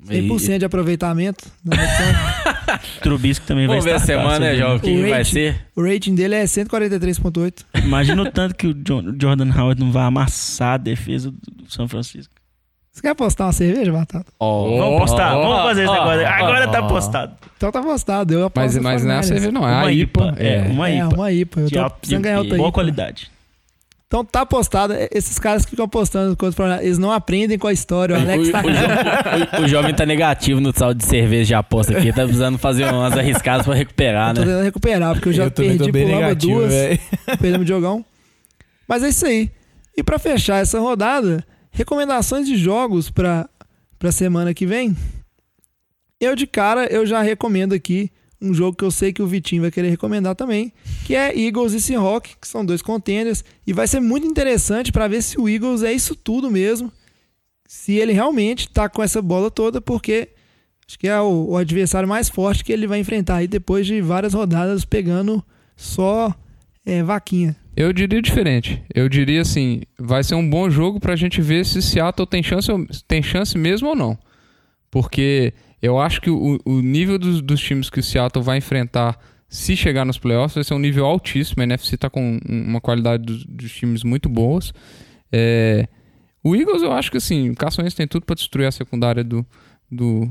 100% de aproveitamento. (laughs) Trubisky também vai Vamos ver a semana, né? João? O que, vai ser? o rating dele é 143.8. Imagina o tanto que o Jo- Jordan Howard não vai amassar a defesa do São Francisco. Você quer apostar uma cerveja, Batata? Vamos postar, vamos fazer esse negócio. Agora tá postado. Então tá apostado, eu aposto Mas, mas não é a 49ers. cerveja, não. É Uma a IPA. É, uma É, IPA. uma IPA. Eu tô precisando ganhar outra boa IPA. qualidade. Então tá apostado. Esses caras que ficam apostando contra os 49ers, eles não aprendem com a história. O Alex tá O, jo- o- (laughs) o jovem tá negativo no sal de cerveja de aposta aqui. Tá precisando fazer umas arriscadas pra recuperar, Eu tô né? tentando recuperar, porque eu já Eu (laughs) perdi pro Lamba duas. Perdemos o jogão. Mas é isso aí. E pra fechar essa rodada, recomendações de jogos pra, pra semana que vem. Eu de cara, eu já recomendo aqui um jogo que eu sei que o Vitinho vai querer recomendar também, que é Eagles e Seahawks, que são dois contenders, e vai ser muito interessante pra ver se o Eagles é isso tudo mesmo, se ele realmente tá com essa bola toda, porque acho que é o, o adversário mais forte que ele vai enfrentar aí depois de várias rodadas pegando só é, vaquinha. Eu diria diferente. Eu diria assim, vai ser um bom jogo pra gente ver se Seattle tem chance, tem chance mesmo ou não. Porque eu acho que o, o nível dos, dos times que o Seattle vai enfrentar se chegar nos playoffs vai ser um nível altíssimo. A NFC tá com um- uma qualidade dos, dos times muito boas. É, o Eagles eu acho que assim, o Carson Wentz tem tudo pra destruir a secundária do, do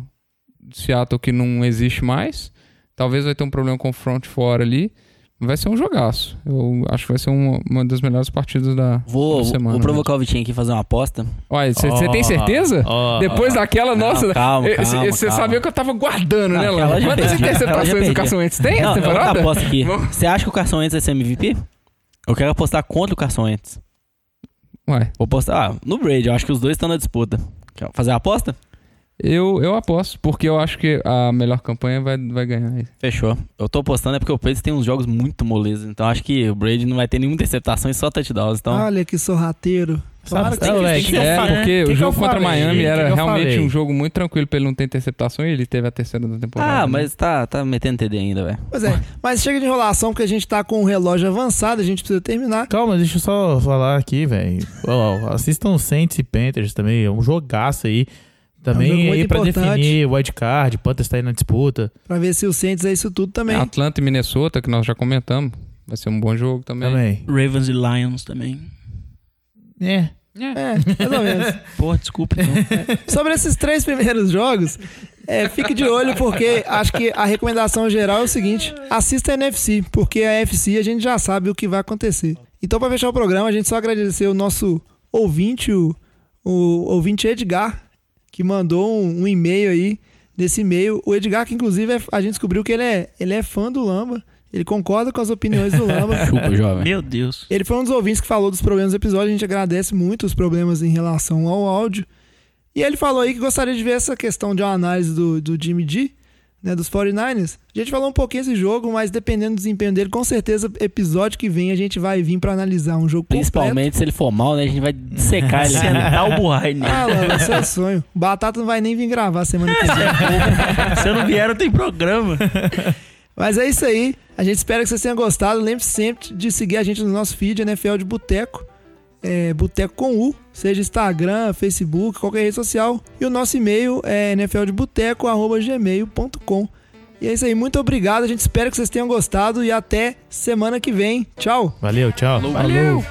Seattle que não existe mais. Talvez vai ter um problema com o front fora ali. Vai ser um jogaço. Eu acho que vai ser uma, uma das melhores partidas da, Vou, da semana. vou provocar o Vitinho aqui e fazer uma aposta. Olha, você tem certeza? Ó, Depois daquela, Não, nossa. calma, Você sabia que eu tava guardando, Não, né, aquela Lama? já Quantas interceptações do perdi. Carson Wentz tem Não, essa eu vou dar temporada? aposta aqui. Você acha que o Carson Wentz vai ser MVP? Eu quero apostar contra o Carson Wentz. Ué, Vou apostar ah, no Brady. Eu acho que os dois estão na disputa. Quer fazer a aposta? Eu, eu aposto, porque eu acho que a melhor campanha vai, vai ganhar. Fechou. Eu tô apostando é porque o Patriots tem uns jogos muito moleses. Então acho que o Brady não vai ter nenhuma interceptação e só touchdowns. Então, Olha que sorrateiro. Claro Sabe- que é, que ser É, fã. porque que o que jogo contra? Miami Que era que realmente falei? um jogo muito tranquilo pra ele não ter interceptação e ele teve a terceira da temporada. Ah, né? mas tá, tá metendo TD ainda, velho. Pois é, mas chega de enrolação porque a gente tá com o relógio avançado, a gente precisa terminar. Calma, deixa eu só falar aqui, velho. Assistam Saints e Panthers também, é um jogaço aí. É um Também aí pra importante. definir o wildcard, Panthers tá aí na disputa. Pra ver se o Saints é isso tudo também. Atlanta e Minnesota, que nós já comentamos. Vai ser um bom jogo também. Também. Ravens e Lions também. É. É, mais ou menos. (laughs) Pô, desculpa então. (laughs) Sobre esses três primeiros jogos, é, fique de olho porque acho que a recomendação geral é o seguinte: assista a NFC, porque a FC a gente já sabe o que vai acontecer. Então, para fechar o programa, a gente só agradecer o nosso ouvinte, o, o ouvinte Edgar, que mandou um, um e-mail aí. Nesse e-mail, o Edgar, que inclusive é- a gente descobriu que ele é, ele é fã do Lamba, ele concorda com as opiniões do Lamba. (laughs) Chupa, jovem. Meu Deus. Ele foi um dos ouvintes que falou dos problemas do episódio. A gente agradece muito os problemas em relação ao áudio. E ele falou aí que gostaria de ver essa questão de uma análise do, do Jimmy G, né, dos 49ers. A gente falou um pouquinho desse jogo, mas dependendo do desempenho dele, com certeza, episódio que vem a gente vai vir pra analisar um jogo completo. Principalmente se ele for mal, né? A gente vai dissecar ele. Sentar o burrai nele. Ah, isso é sonho. Batata não vai nem vir gravar semana que vem. (laughs) Se eu não vier, não tem programa. Mas é isso aí. A gente espera que vocês tenham gostado. Lembre-se sempre de seguir a gente no nosso feed NFL de Boteco. É, Boteco com U, seja Instagram, Facebook, qualquer rede social. E o nosso e-mail é nfldeboteco.gmail.com. E é isso aí, muito obrigado. A gente espera que vocês tenham gostado e até semana que vem. Tchau! Valeu, tchau. Valeu!